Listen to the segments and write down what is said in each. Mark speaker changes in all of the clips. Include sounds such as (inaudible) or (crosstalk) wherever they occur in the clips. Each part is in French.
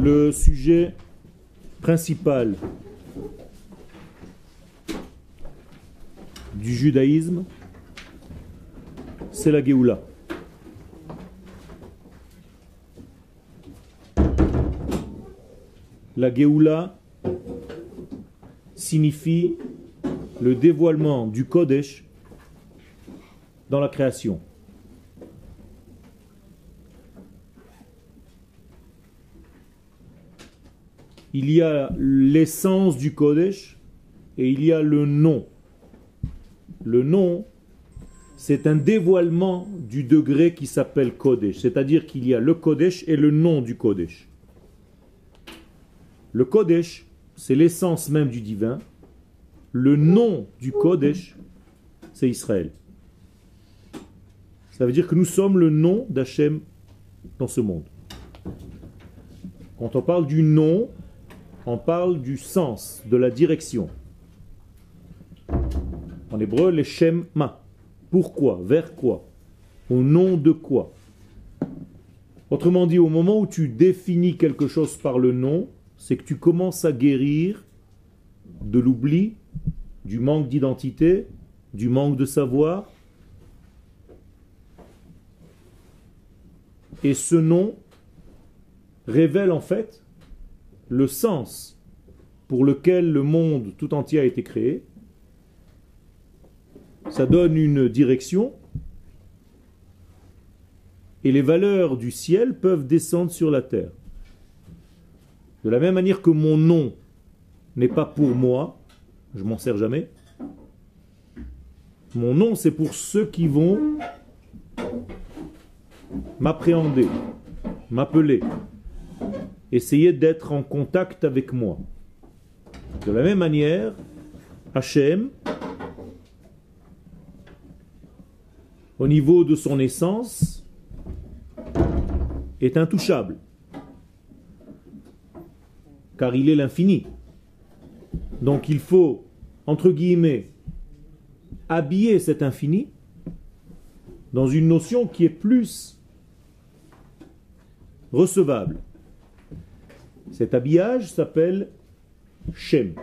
Speaker 1: Le sujet principal du judaïsme, c'est la Géoula. La Géoula signifie le dévoilement du Kodesh dans la création. Il y a l'essence du Kodesh et il y a le nom. Le nom, c'est un dévoilement du degré qui s'appelle Kodesh, c'est-à-dire qu'il y a le Kodesh et le nom du Kodesh. Le Kodesh, c'est l'essence même du divin. Le nom du Kodesh, c'est Israël. Ça veut dire que nous sommes le nom d'Hachem dans ce monde. Quand on parle du nom, on parle du sens, de la direction. En hébreu, les ma. Pourquoi? Vers quoi? Au nom de quoi? Autrement dit, au moment où tu définis quelque chose par le nom, c'est que tu commences à guérir de l'oubli, du manque d'identité, du manque de savoir. Et ce nom révèle en fait le sens pour lequel le monde tout entier a été créé. Ça donne une direction et les valeurs du ciel peuvent descendre sur la terre. De la même manière que mon nom n'est pas pour moi, je m'en sers jamais. Mon nom, c'est pour ceux qui vont m'appréhender, m'appeler, essayer d'être en contact avec moi. De la même manière, Hachem, au niveau de son essence, est intouchable car il est l'infini. Donc il faut, entre guillemets, habiller cet infini dans une notion qui est plus recevable. Cet habillage s'appelle Shem.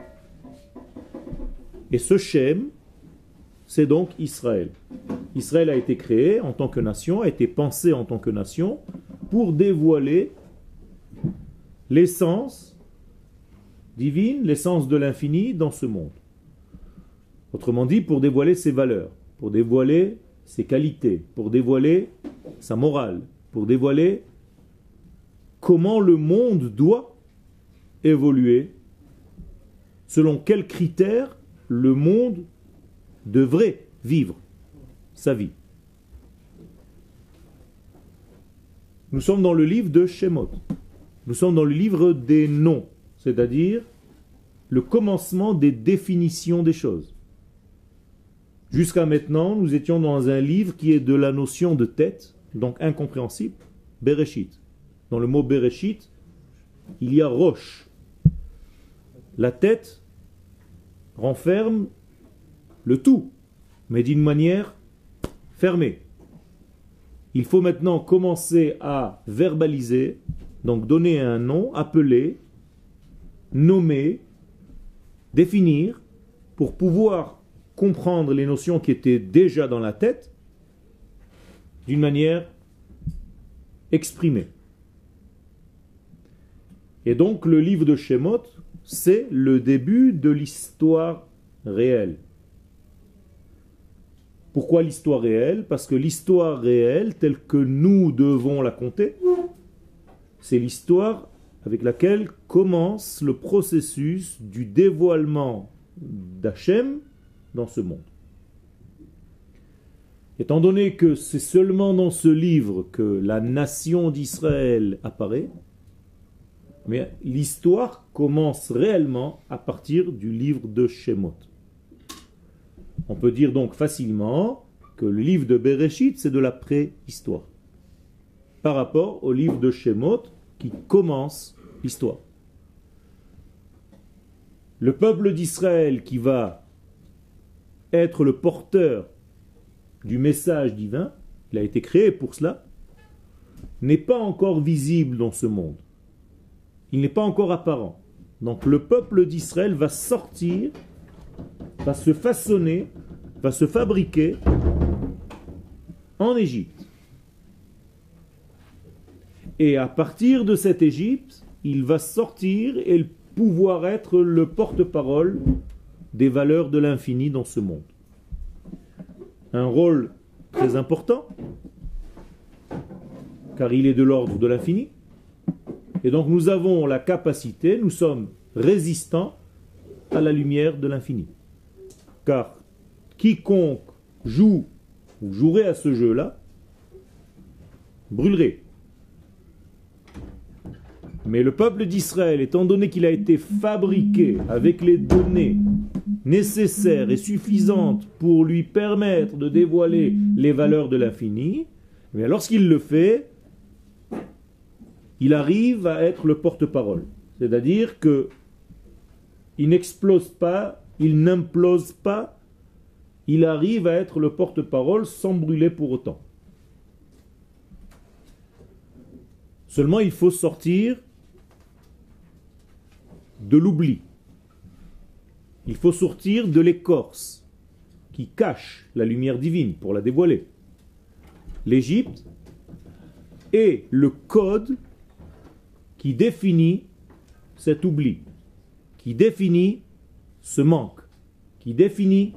Speaker 1: Et ce Shem, c'est donc Israël. Israël a été créé en tant que nation, a été pensé en tant que nation pour dévoiler l'essence divine, l'essence de l'infini dans ce monde. Autrement dit, pour dévoiler ses valeurs, pour dévoiler ses qualités, pour dévoiler sa morale, pour dévoiler comment le monde doit évoluer, selon quels critères le monde devrait vivre sa vie. Nous sommes dans le livre de Shemot. Nous sommes dans le livre des noms c'est-à-dire le commencement des définitions des choses. Jusqu'à maintenant, nous étions dans un livre qui est de la notion de tête, donc incompréhensible, Bereshit. Dans le mot Bereshit, il y a roche. La tête renferme le tout, mais d'une manière fermée. Il faut maintenant commencer à verbaliser, donc donner un nom, appeler nommer, définir, pour pouvoir comprendre les notions qui étaient déjà dans la tête d'une manière exprimée. Et donc le livre de Shemot, c'est le début de l'histoire réelle. Pourquoi l'histoire réelle? Parce que l'histoire réelle, telle que nous devons la compter, c'est l'histoire avec laquelle commence le processus du dévoilement d'Hachem dans ce monde. Étant donné que c'est seulement dans ce livre que la nation d'Israël apparaît, mais l'histoire commence réellement à partir du livre de Shemot. On peut dire donc facilement que le livre de Bereshit, c'est de la préhistoire. Par rapport au livre de Shemot, qui commence l'histoire. Le peuple d'Israël qui va être le porteur du message divin, il a été créé pour cela, n'est pas encore visible dans ce monde. Il n'est pas encore apparent. Donc le peuple d'Israël va sortir, va se façonner, va se fabriquer en Égypte. Et à partir de cette Égypte, il va sortir et pouvoir être le porte-parole des valeurs de l'infini dans ce monde. Un rôle très important, car il est de l'ordre de l'infini. Et donc nous avons la capacité, nous sommes résistants à la lumière de l'infini. Car quiconque joue ou jouerait à ce jeu-là brûlerait. Mais le peuple d'Israël, étant donné qu'il a été fabriqué avec les données nécessaires et suffisantes pour lui permettre de dévoiler les valeurs de l'infini, mais lorsqu'il le fait, il arrive à être le porte-parole. C'est-à-dire que il n'explose pas, il n'implose pas, il arrive à être le porte-parole sans brûler pour autant. Seulement, il faut sortir de l'oubli. Il faut sortir de l'écorce qui cache la lumière divine pour la dévoiler. L'Égypte est le code qui définit cet oubli, qui définit ce manque, qui définit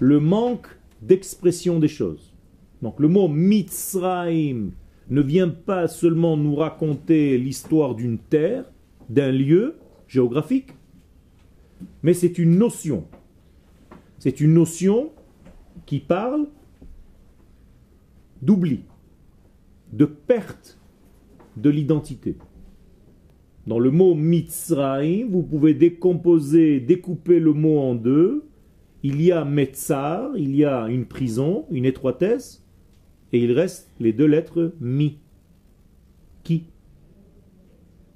Speaker 1: le manque d'expression des choses. Donc le mot Mitzraim ne vient pas seulement nous raconter l'histoire d'une terre, d'un lieu géographique, mais c'est une notion. C'est une notion qui parle d'oubli, de perte de l'identité. Dans le mot Mitzraim, vous pouvez décomposer, découper le mot en deux. Il y a Metzar, il y a une prison, une étroitesse, et il reste les deux lettres Mi. Qui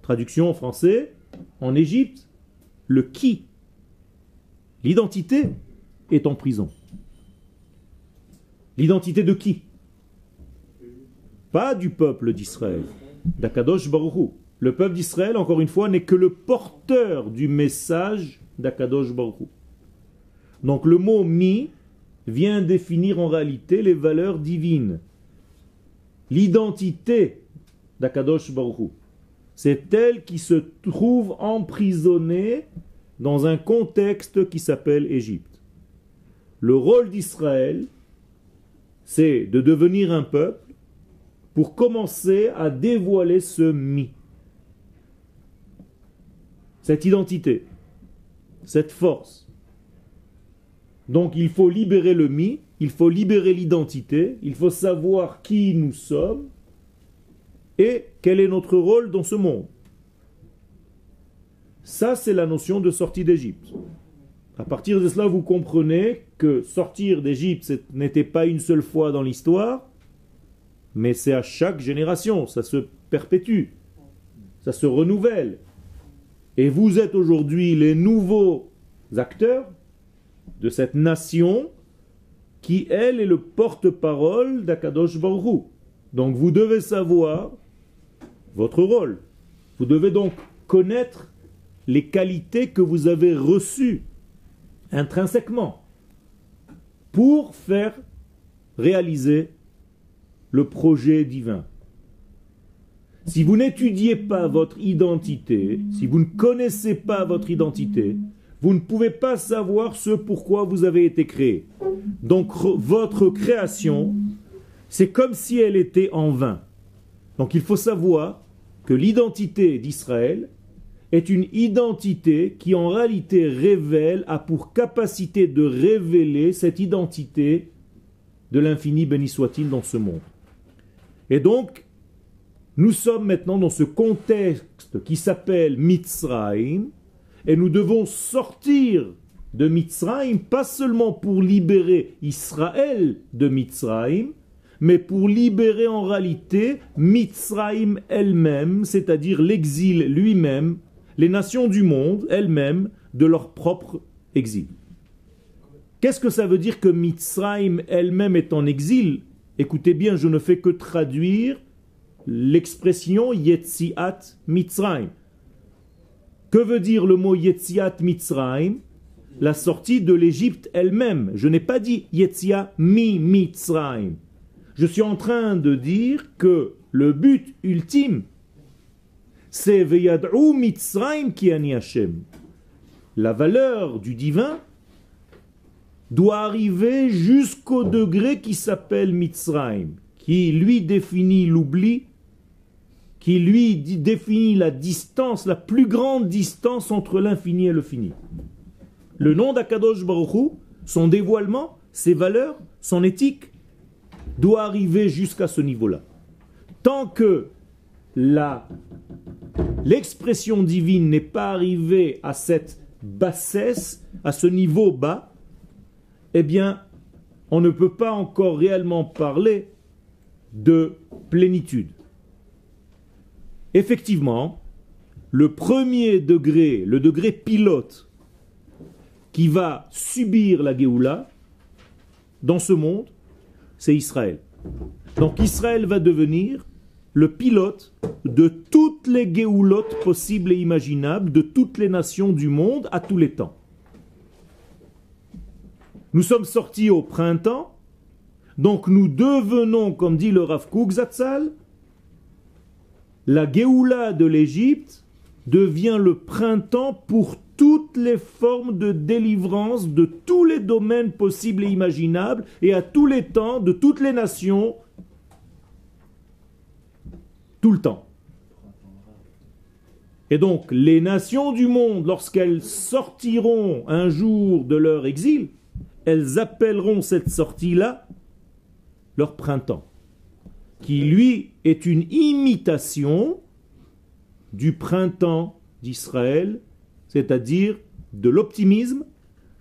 Speaker 1: Traduction en français, en Égypte, le qui, l'identité, est en prison. L'identité de qui? Pas du peuple d'Israël, d'Akadosh Baruch le peuple d'Israël, encore une fois, n'est que le porteur du message d'Akadosh Baruch Donc le mot mi vient définir en réalité les valeurs divines. L'identité d'Akadosh Baruch C'est elle qui se trouve emprisonnée dans un contexte qui s'appelle Égypte. Le rôle d'Israël, c'est de devenir un peuple pour commencer à dévoiler ce mi cette identité, cette force. Donc il faut libérer le mi, il faut libérer l'identité, il faut savoir qui nous sommes et quel est notre rôle dans ce monde. Ça, c'est la notion de sortie d'Égypte. À partir de cela, vous comprenez que sortir d'Égypte, ce n'était pas une seule fois dans l'histoire, mais c'est à chaque génération, ça se perpétue, ça se renouvelle. Et vous êtes aujourd'hui les nouveaux acteurs de cette nation qui, elle, est le porte-parole d'Akadosh Baruch Donc vous devez savoir votre rôle. Vous devez donc connaître les qualités que vous avez reçues intrinsèquement pour faire réaliser le projet divin. Si vous n'étudiez pas votre identité, si vous ne connaissez pas votre identité, vous ne pouvez pas savoir ce pourquoi vous avez été créé. Donc votre création, c'est comme si elle était en vain. Donc il faut savoir que l'identité d'Israël est une identité qui en réalité révèle, a pour capacité de révéler cette identité de l'infini béni soit-il dans ce monde. Et donc, nous sommes maintenant dans ce contexte qui s'appelle Mitzrayim, et nous devons sortir de Mitzrayim, pas seulement pour libérer Israël de Mitzrayim, mais pour libérer en réalité Mitzrayim elle-même, c'est-à-dire l'exil lui-même, les nations du monde elles-mêmes, de leur propre exil. Qu'est-ce que ça veut dire que Mitzrayim elle-même est en exil? Écoutez bien, je ne fais que traduire l'expression Yetziat Mitzrayim. Que veut dire le mot Yetziat Mitzrayim? La sortie de l'Égypte elle-même. Je n'ai pas dit Yetzia mi Mitzrayim. Je suis en train de dire que le but ultime, c'est Veyad'u Mitzrayim ki ani Hashem. La valeur du divin doit arriver jusqu'au degré qui s'appelle Mitzrayim, qui lui définit l'oubli, qui lui définit la distance, la plus grande distance entre l'infini et le fini. Le nom d'Akadosh Baruch son dévoilement, ses valeurs, son éthique, doit arriver jusqu'à ce niveau-là. Tant que l'expression divine n'est pas arrivée à cette bassesse, à ce niveau bas, eh bien, on ne peut pas encore réellement parler de plénitude. Effectivement, le premier degré, le degré pilote qui va subir la Géoula dans ce monde, c'est Israël. Donc Israël va devenir le pilote de toutes les Géoulottes possibles et imaginables de toutes les nations du monde à tous les temps. Nous sommes sortis au printemps, donc nous devenons, comme dit le Rav Zatzal, la Géoula de l'Égypte devient le printemps pour toutes les formes de délivrance de tous les domaines possibles et imaginables et à tous les temps de toutes les nations, tout le temps. Et donc les nations du monde, lorsqu'elles sortiront un jour de leur exil, elles appelleront cette sortie-là leur printemps, qui lui est une imitation du printemps d'Israël, c'est-à-dire de l'optimisme,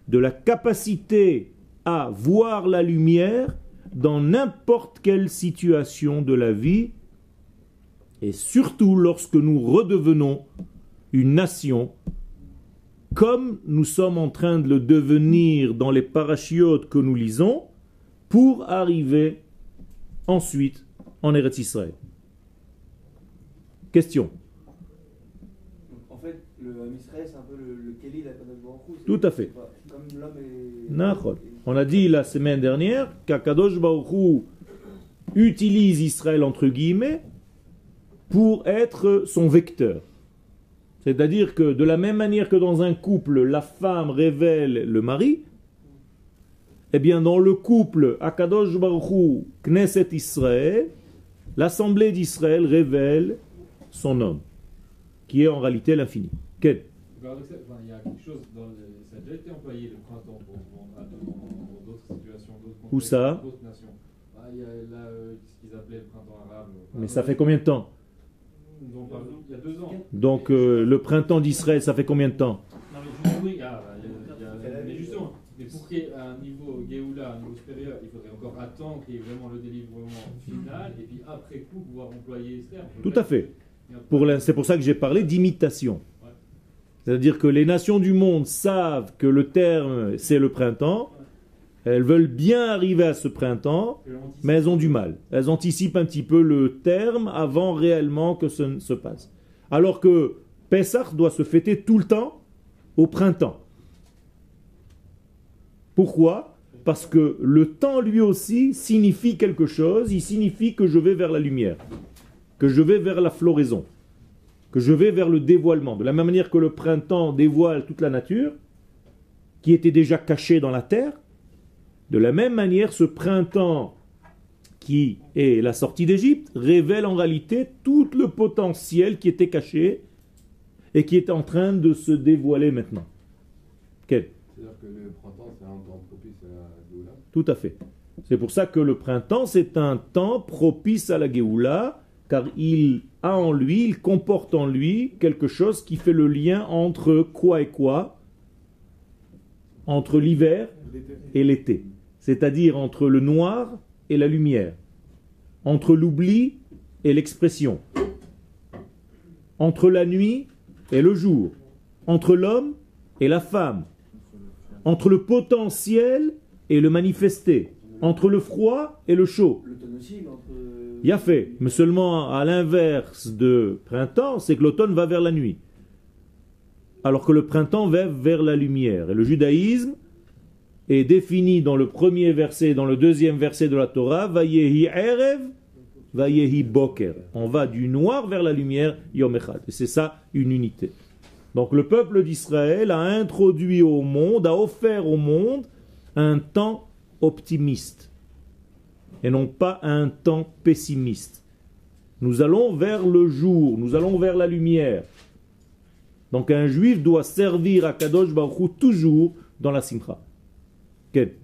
Speaker 1: de la capacité à voir la lumière dans n'importe quelle situation de la vie, et surtout lorsque nous redevenons une nation comme nous sommes en train de le devenir dans les parachiotes que nous lisons, pour arriver ensuite en Eretz Israël. Question.
Speaker 2: En fait, le Israël, c'est un peu le,
Speaker 1: Tout à fait. On a dit la semaine dernière qu'Akadosh Baruch utilise Israël entre guillemets pour être son vecteur. C'est-à-dire que de la même manière que dans un couple, la femme révèle le mari, eh bien dans le couple Akadosh Baruch Knesset Israël, l'assemblée d'Israël révèle son homme, qui est en réalité l'infini. Quel?
Speaker 3: Il y a quelque chose, dans ça a déjà été employé le printemps pour, dans d'autres situations, d'autres
Speaker 1: Où ça?
Speaker 3: nations. Ah, il y a là euh, ce qu'ils appelaient le printemps arabe.
Speaker 1: Mais ça fait combien de temps?
Speaker 3: il y a deux ans.
Speaker 1: Donc euh, le printemps d'Israël, ça fait combien de temps?
Speaker 3: Non, mais oui, ah, mais justement, mais pour qu'il y ait un niveau Géoula, un niveau supérieur, il encore attendre qu'il y ait vraiment le délivrement final, et puis après coup pouvoir employer ce terme.
Speaker 1: Tout à fait. C'est pour ça que j'ai parlé d'imitation. C'est-à-dire que les nations du monde savent que le terme, c'est le printemps, elles veulent bien arriver à ce printemps, mais elles ont du mal. Elles anticipent un petit peu le terme avant réellement que ce se passe. Alors que Pessah doit se fêter tout le temps au printemps. Pourquoi? Parce que le temps lui aussi signifie quelque chose, il signifie que je vais vers la lumière, que je vais vers la floraison, que je vais vers le dévoilement. De la même manière que le printemps dévoile toute la nature, qui était déjà cachée dans la terre, de la même manière, ce printemps qui est la sortie d'Égypte révèle en réalité tout le potentiel qui était caché et qui est en train de se dévoiler maintenant. Tout à fait. C'est pour ça que le printemps, c'est un temps propice à la Géoula, car il a en lui, il comporte en lui quelque chose qui fait le lien entre quoi et quoi? Entre l'hiver et l'été. C'est-à-dire entre le noir et la lumière, entre l'oubli et l'expression, entre la nuit et le jour, entre l'homme et la femme, entre le potentiel et le manifesté, entre le froid et le chaud. Il y a fait, mais seulement à l'inverse de printemps, c'est que l'automne va vers la nuit. alors que le printemps va vers la lumière. Et le judaïsme est défini dans le premier verset, dans le deuxième verset de la Torah, Vayehi Erev, Vayehi Boker. On va du noir vers la lumière, Yom Echad. Et c'est ça une unité. Donc le peuple d'Israël a introduit au monde, a offert au monde un temps optimiste et non pas un temps pessimiste. Nous allons vers le jour, nous allons vers la lumière. Donc un juif doit servir à Kadosh Baruch Hu toujours dans la simcha. Quel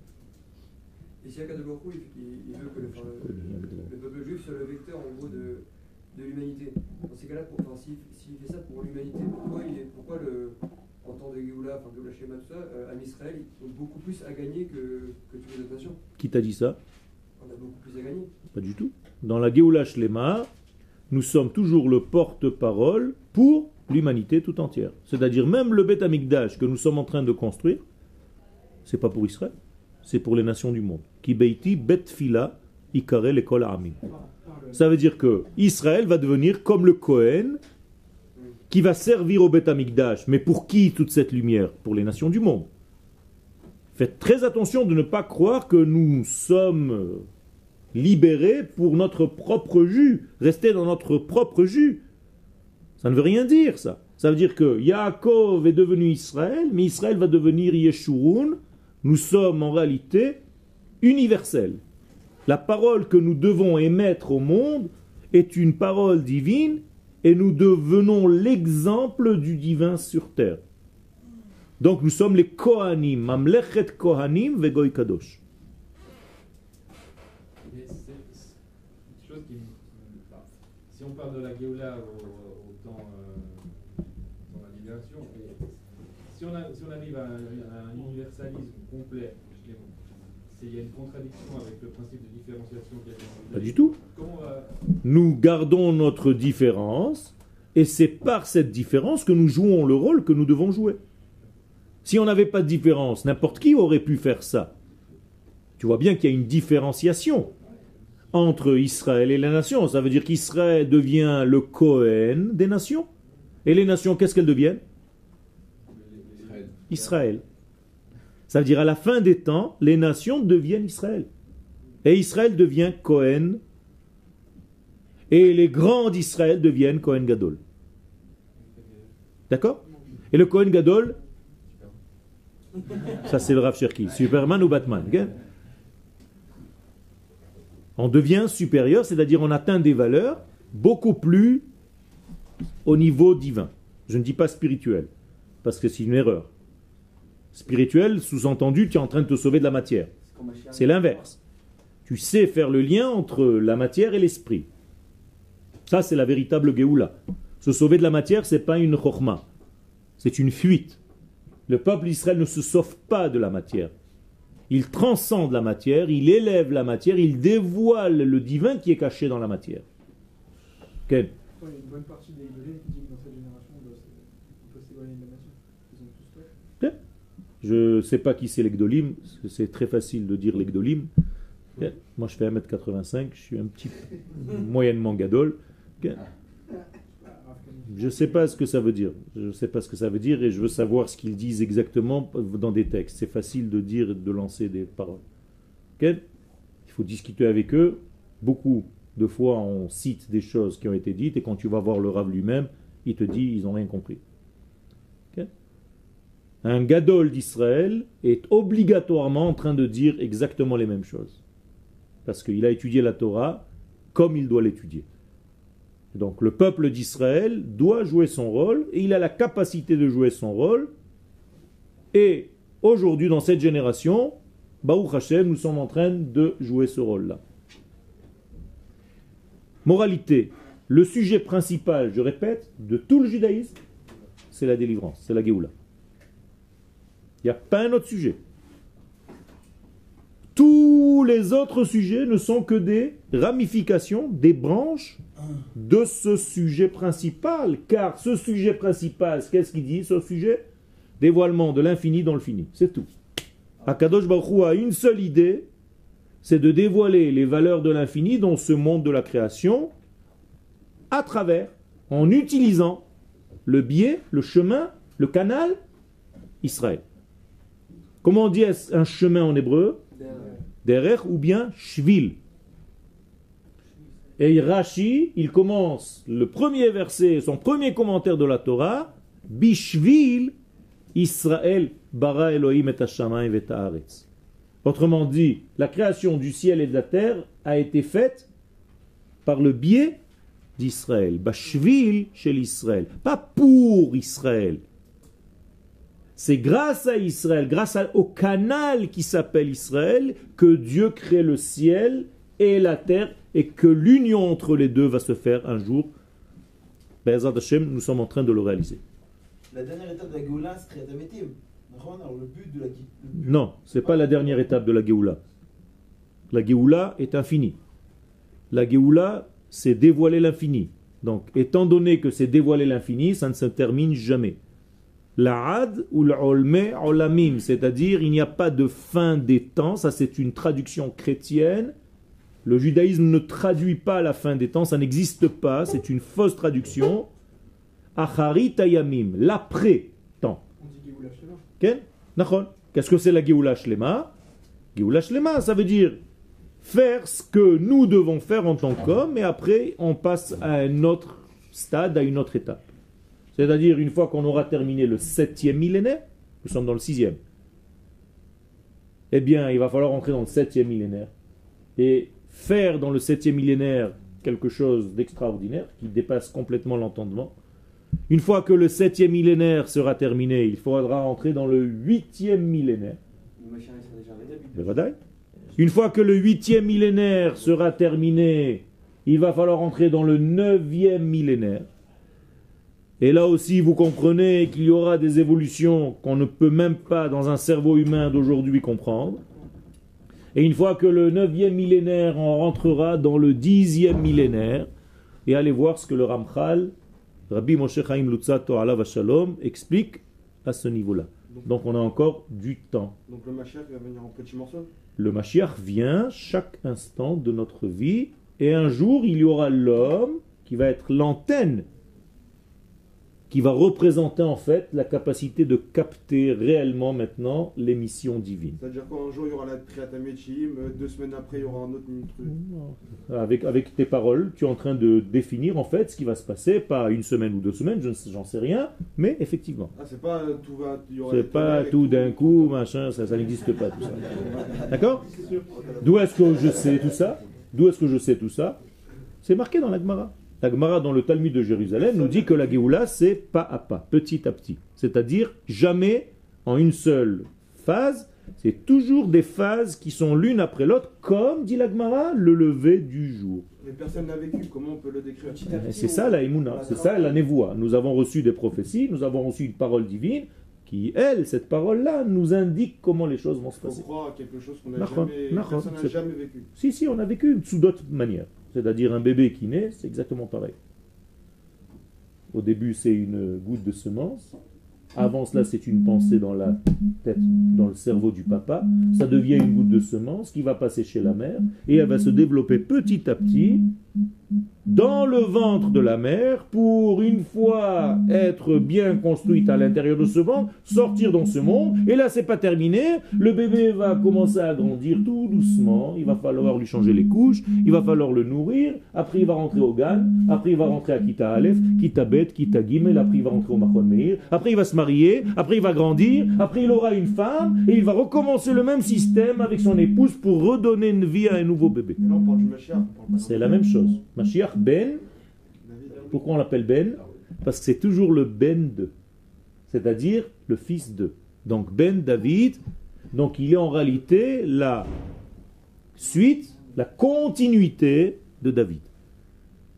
Speaker 2: Et si Akadosh Baruch Hu, il, veut que le, le- le peuple juif soit le vecteur en gros de, de l'humanité, dans ces cas-là, enfin, s'il fait ça pour l'humanité, pourquoi, il est, pourquoi le, en temps de Géoula, enfin Géoula Shema, tout ça, euh, en Israël, ils ont beaucoup plus à gagner que, que toutes les autres nations
Speaker 1: Qui t'a dit ça
Speaker 2: On a beaucoup plus à gagner.
Speaker 1: Pas du tout. Dans la Géoula Shlema, nous sommes toujours le porte-parole pour l'humanité tout entière. C'est-à-dire même le Beth Amikdash que nous sommes en train de construire, c'est pas pour Israël, c'est pour les nations du monde. Bet fila ikare lekol ha'amim. Ça veut dire que Israël va devenir comme le Kohen qui va servir au Beth Amikdash. Mais pour qui toute cette lumière Pour les nations du monde. Faites très attention de ne pas croire que nous sommes libérés pour notre propre jus, rester dans notre propre jus. Ça ne veut rien dire ça. Ça veut dire que Yaakov est devenu Israël, mais Israël va devenir Yeshurun. Nous sommes en réalité universels. La parole que nous devons émettre au monde est une parole divine et nous devenons l'exemple du divin sur terre. Donc nous sommes les Kohanim, Mamlechet Kohanim Vegoy Kadosh.
Speaker 3: Si on parle de la Géoula au, temps. euh, dans la libération, si on, arrive à un, universalisme complet, il y a une contradiction avec le principe de différenciation qu'il y a dans le
Speaker 1: Pas du tout.
Speaker 3: Va.
Speaker 1: Nous gardons notre différence et c'est par cette différence que nous jouons le rôle que nous devons jouer. Si on n'avait pas de différence, n'importe qui aurait pu faire ça. Tu vois bien qu'il y a une différenciation entre Israël et les nations. Ça veut dire qu'Israël devient le Cohen des nations. Et les nations, qu'est-ce qu'elles deviennent?
Speaker 4: Israël.
Speaker 1: Ça veut dire à la fin des temps, les nations deviennent Israël. Et Israël devient Cohen. Et les grands d'Israël deviennent Cohen Gadol. D'accord? Et le Cohen Gadol, ça c'est le Rav Cherki, Superman ou Batman. on devient supérieur, c'est-à-dire on atteint des valeurs beaucoup plus au niveau divin. Je ne dis pas spirituel, parce que c'est une erreur. Spirituel, sous-entendu, tu es en train de te sauver de la matière. C'est l'inverse. Tu sais faire le lien entre la matière et l'esprit. Ça, c'est la véritable Géoula. Se sauver de la matière, c'est pas une chorma. C'est une fuite. Le peuple d'Israël ne se sauve pas de la matière. Il transcende la matière, il élève la matière, il dévoile le divin qui est caché dans la matière
Speaker 5: Igolés qui dit que dans cette génération, on doit s- on peut s'éloigner de la nation. Ils ont tous tort.
Speaker 1: Je ne sais pas qui c'est l'Egdolim, c'est très facile de dire l'Egdolim. Moi, je fais 1m85, je suis un petit (laughs) moyennement gadol. Je ne sais pas ce que ça veut dire. Je ne sais pas ce que ça veut dire et je veux savoir ce qu'ils disent exactement dans des textes. C'est facile de dire et de lancer des paroles. Il faut discuter avec eux. Beaucoup de fois, on cite des choses qui ont été dites et quand tu vas voir le Rav lui-même, il te dit ils n'ont rien compris. Un gadol d'Israël est obligatoirement en train de dire exactement les mêmes choses. Parce qu'il a étudié la Torah comme il doit l'étudier. Donc le peuple d'Israël doit jouer son rôle et il a la capacité de jouer son rôle. Et aujourd'hui, dans cette génération, Baruch Hashem, nous sommes en train de jouer ce rôle-là. Moralité, le sujet principal, je répète, de tout le judaïsme, c'est la délivrance, c'est la Géoula. Il n'y a pas un autre sujet. Tous les autres sujets ne sont que des ramifications, des branches de ce sujet principal. Car ce sujet principal, qu'est-ce qu'il dit ce sujet? Dévoilement de l'infini dans le fini. C'est tout. Akadosh Baruch a une seule idée, c'est de dévoiler les valeurs de l'infini dans ce monde de la création à travers, en utilisant le biais, le chemin Le canal, Israël. Comment on dit un chemin en hébreu Derech ou bien Shvil. Et Rashi, il commence le premier verset, son premier commentaire de la Torah, Bishvil Israël bara Elohim et Hashamayim et. Autrement dit, la création du ciel et de la terre a été faite par le biais d'Israël. Bashvil chez l'Israël. Pas pour Israël. C'est grâce à Israël, grâce au canal qui s'appelle Israël, que Dieu crée le ciel et la terre et que l'union entre les deux va se faire un jour. Hashem, nous sommes en train de le réaliser.
Speaker 6: La dernière étape de la Géoula, c'est le but de la
Speaker 1: Non, c'est pas la dernière étape de la Géoula. La Géoula est infinie. La Géoula, c'est dévoiler l'infini. Donc, étant donné que c'est dévoiler l'infini, ça ne se termine jamais. La Had ou l'Olme Olamim, c'est-à-dire il n'y a pas de fin des temps, ça c'est une traduction chrétienne. Le judaïsme ne traduit pas la fin des temps, ça n'existe pas, c'est une fausse traduction. Acharit Ayamim, l'après-temps. Qu'est-ce que c'est la Géoula Shlema? Ça veut dire faire ce que nous devons faire en tant qu'hommes, et après on passe à un autre stade, à une autre étape. C'est-à-dire, une fois qu'on aura terminé le septième millénaire, nous sommes dans le sixième, eh bien, il va falloir entrer dans le septième millénaire et faire dans le septième millénaire quelque chose d'extraordinaire qui dépasse complètement l'entendement. Une fois que le septième millénaire sera terminé, il faudra entrer dans le huitième millénaire. Une fois que le huitième millénaire sera terminé, il va falloir entrer dans le neuvième millénaire. Et là aussi, vous comprenez qu'il y aura des évolutions qu'on ne peut même pas dans un cerveau humain d'aujourd'hui comprendre. Et une fois que le neuvième millénaire, on rentrera dans le dixième millénaire. Et allez voir ce que le Ramchal, Rabbi Moshe Chaim Lutzato Alav Shalom, explique à ce niveau-là. Donc on a encore du temps.
Speaker 7: Donc le Mashiach va venir en petit morceau?
Speaker 1: Le Mashiach vient chaque instant de notre vie et un jour il y aura l'homme qui va être l'antenne qui va représenter en fait la capacité de capter réellement maintenant l'émission divine.
Speaker 7: C'est-à-dire qu'un jour il y aura la Triataméchim, deux semaines après il y aura un autre truc.
Speaker 1: Avec, avec tes paroles, tu es en train de définir en fait ce qui va se passer, pas une semaine ou deux semaines, je ne sais- j'en sais rien, mais effectivement.
Speaker 7: Ah c'est pas euh, tout va.
Speaker 1: C'est pas d'un coup, machin, ça, ça n'existe pas tout ça. D'accord? D'où est-ce que je sais tout ça? D'où est-ce que je sais tout ça? C'est marqué dans la Gemara. La Gemara dans le Talmud de Jérusalem nous dit que la Géoula c'est pas à pas, petit à petit. C'est-à-dire jamais en une seule phase, c'est toujours des phases qui sont l'une après l'autre, comme dit la Gemara, le lever du jour.
Speaker 7: Mais personne n'a vécu, comment on peut le décrire
Speaker 6: Petit à
Speaker 1: Et
Speaker 6: petit,
Speaker 1: C'est
Speaker 6: on-
Speaker 1: ça la Emouna, c'est ça la Névoie. Nous avons reçu des prophéties, nous avons reçu une parole divine qui, elle, cette parole-là, nous indique comment les choses vont se passer.
Speaker 7: croire à quelque chose qu'on n'a jamais, jamais vécu.
Speaker 1: Si, si, on a vécu sous d'autres manières. C'est-à-dire un bébé qui naît, c'est exactement pareil. Au début, c'est une goutte de semence. Avant cela, c'est une pensée dans la tête, dans le cerveau du papa. Ça devient une goutte de semence qui va passer chez la mère et elle va se développer petit à petit dans le ventre de la mère pour une fois être bien construite à l'intérieur de ce ventre, sortir dans ce monde. Et là, c'est pas terminé. Le bébé va commencer à grandir tout doucement. Il va falloir lui changer les couches. Il va falloir le nourrir. Après, il va rentrer au Gan. Après, il va rentrer à Kita Aleph, Kita Bet, Kita Gimel. Après, il va rentrer au Machon Meir. Après, il va se marier. Après, il va grandir. Après, il aura une femme. Et il va recommencer le même système avec son épouse pour redonner une vie à un nouveau bébé. C'est la même chose. Mashiach Ben, pourquoi on l'appelle Ben? Parce que c'est toujours le Ben de, c'est-à-dire le fils de. Donc Ben David, donc il est en réalité la suite, la continuité de David.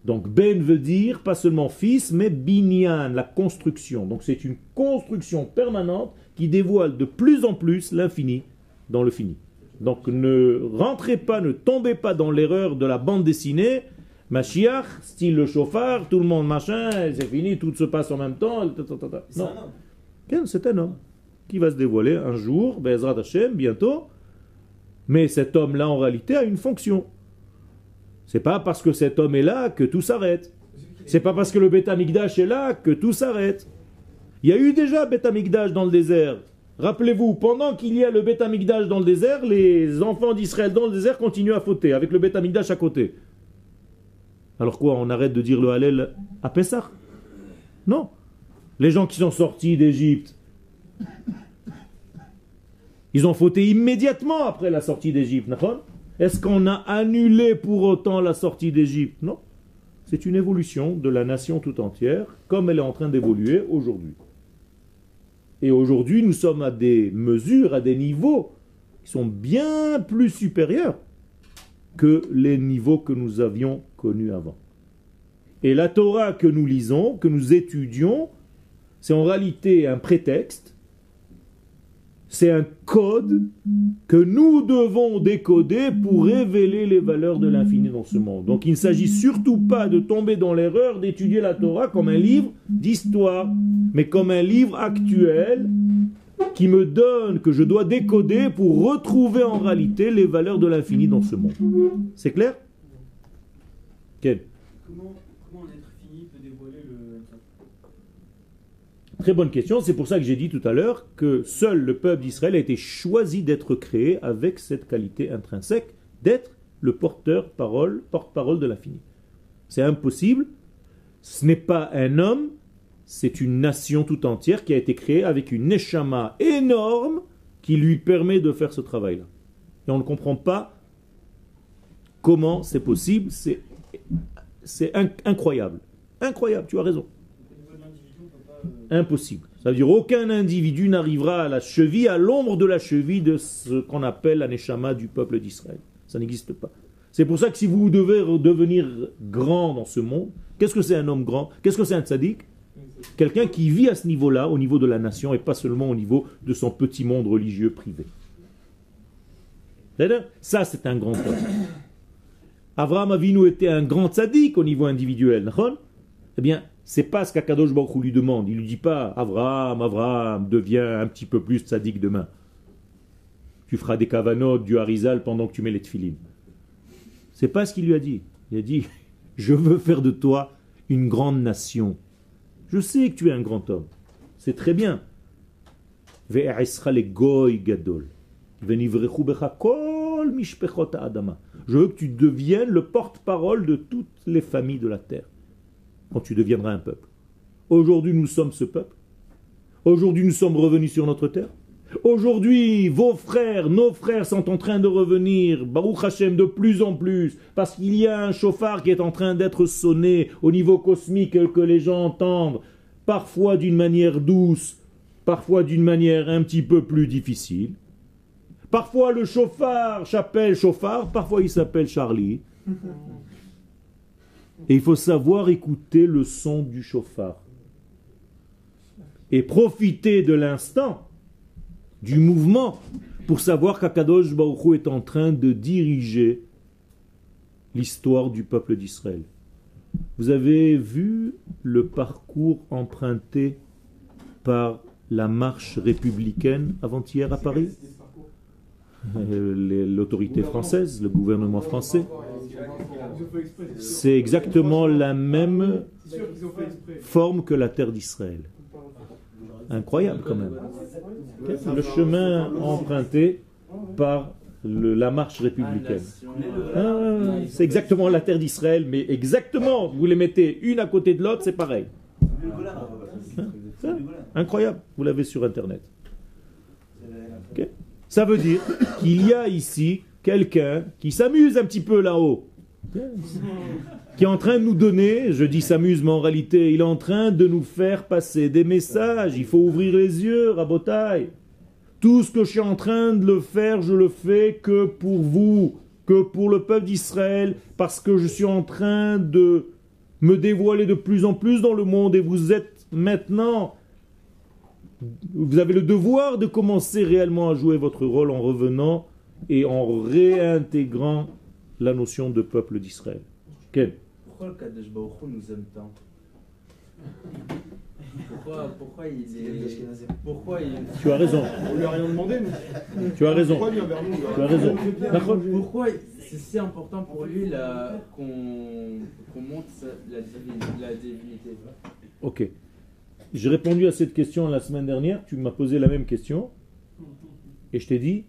Speaker 1: Donc Ben veut dire pas seulement fils, mais binyan, la construction. Donc c'est une construction permanente qui dévoile de plus en plus l'infini dans le fini. Donc ne rentrez pas, ne tombez pas dans l'erreur de la bande dessinée. Mashiach, style le chauffard, tout le monde machin, c'est fini, tout se passe en même temps. Non,
Speaker 6: un homme.
Speaker 1: Ken, c'est un homme qui va se dévoiler un jour, Bezrat Hashem, bientôt. Mais cet homme-là, en réalité, a une fonction. C'est pas parce que cet homme est là que tout s'arrête. C'est pas parce que le Beth Amikdash est là que tout s'arrête. Il y a eu déjà Beth Amikdash dans le désert. Rappelez-vous, pendant qu'il y a le Beth Amikdash dans le désert, les enfants d'Israël dans le désert continuent à fauter avec le Beth Amikdash à côté. Alors quoi, on arrête de dire le Hallel à Pessah? Non. Les gens qui sont sortis d'Égypte, ils ont fauté immédiatement après la sortie d'Égypte. d'accord? Est-ce qu'on a annulé pour autant la sortie d'Égypte? Non. C'est une évolution de la nation tout entière, comme elle est en train d'évoluer aujourd'hui. Et aujourd'hui, nous sommes à des mesures, à des niveaux qui sont bien plus supérieurs que les niveaux que nous avions connus avant. Et la Torah que nous lisons, que nous étudions, c'est en réalité un prétexte, c'est un code que nous devons décoder pour révéler les valeurs de l'infini dans ce monde. Donc il ne s'agit surtout pas de tomber dans l'erreur d'étudier la Torah comme un livre d'histoire, mais comme un livre actuel qui me donne, que je dois décoder pour retrouver en réalité les valeurs de l'infini dans ce monde. C'est clair? Quel
Speaker 5: Comment, un être fini peut dévoiler le.
Speaker 1: Très bonne question. C'est pour ça que j'ai dit tout à l'heure que seul le peuple d'Israël a été choisi d'être créé avec cette qualité intrinsèque d'être le porteur parole, porte-parole de l'infini. C'est impossible. Ce n'est pas un homme, c'est une nation tout entière qui a été créée avec une neshama énorme qui lui permet de faire ce travail-là. Et on ne comprend pas comment c'est possible. C'est, c'est inc- incroyable. Incroyable, tu as raison.
Speaker 5: Au niveau de l'individu, on peut pas. euh,
Speaker 1: Impossible. Ça veut dire aucun individu n'arrivera à la cheville, à l'ombre de la cheville de ce qu'on appelle la neshama du peuple d'Israël. Ça n'existe pas. C'est pour ça que si vous devez devenir grand dans ce monde, qu'est-ce que c'est un homme grand? Qu'est-ce que c'est un tzaddik? Quelqu'un qui vit à ce niveau-là, au niveau de la nation, et pas seulement au niveau de son petit monde religieux privé. Ça, c'est un grand homme. Abraham Avinu était un grand tzaddik au niveau individuel. Eh bien, c'est pas ce qu'Akadosh Baruch lui demande. Il lui dit pas Abraham, Abraham, deviens un petit peu plus tzaddik demain. Tu feras des kavanot, du harizal pendant que tu mets les tefilines. C'est pas ce qu'il lui a dit. Il a dit (laughs) Je veux faire de toi une grande nation. Je sais que tu es un grand homme. C'est très bien. Je veux que tu deviennes le porte-parole de toutes les familles de la terre. Quand tu deviendras un peuple. Aujourd'hui, nous sommes ce peuple. Aujourd'hui, nous sommes revenus sur notre terre. Aujourd'hui, vos frères, nos frères sont en train de revenir, Baruch Hashem, de plus en plus, parce qu'il y a un chauffard qui est en train d'être sonné au niveau cosmique que les gens entendent, parfois d'une manière douce, parfois d'une manière un petit peu plus difficile. Parfois le chauffard s'appelle chauffard, parfois il s'appelle Charlie. (laughs) Et il faut savoir écouter le son du chauffard. Et profiter de l'instant, du mouvement, pour savoir qu'Akadosh Baruch est en train de diriger l'histoire du peuple d'Israël. Vous avez vu le parcours emprunté par la marche républicaine avant-hier à Paris? L'autorité française, le gouvernement français. C'est exactement la même forme que la terre d'Israël. Incroyable quand même. Le chemin emprunté par la marche républicaine. Ah, c'est exactement la terre d'Israël, mais exactement, vous les mettez une à côté de l'autre, c'est pareil. Ça, Incroyable, vous l'avez sur Internet. Ça veut dire qu'il y a ici quelqu'un qui s'amuse un petit peu là-haut, qui est en train de nous donner, je dis s'amuse, mais en réalité, il est en train de nous faire passer des messages. Il faut ouvrir les yeux, rabotaille. Tout ce que je suis en train de le faire, je le fais que pour vous, que pour le peuple d'Israël, parce que je suis en train de me dévoiler de plus en plus dans le monde et vous êtes maintenant, vous avez le devoir de commencer réellement à jouer votre rôle en revenant et en réintégrant la notion de peuple d'Israël. Quel
Speaker 8: Pourquoi le Kadesh Baruch Hu nous aime tant pourquoi, pourquoi il est. Pourquoi il.
Speaker 1: Tu as raison,
Speaker 7: On lui a rien demandé, nous.
Speaker 1: tu as raison,
Speaker 7: Pourquoi il vient vers nous
Speaker 1: tu as raison.
Speaker 8: Pourquoi c'est si important pour lui qu'on qu'on montre la divinité?
Speaker 1: Ok. J'ai répondu à cette question la semaine dernière, tu m'as posé la même question, et je t'ai dit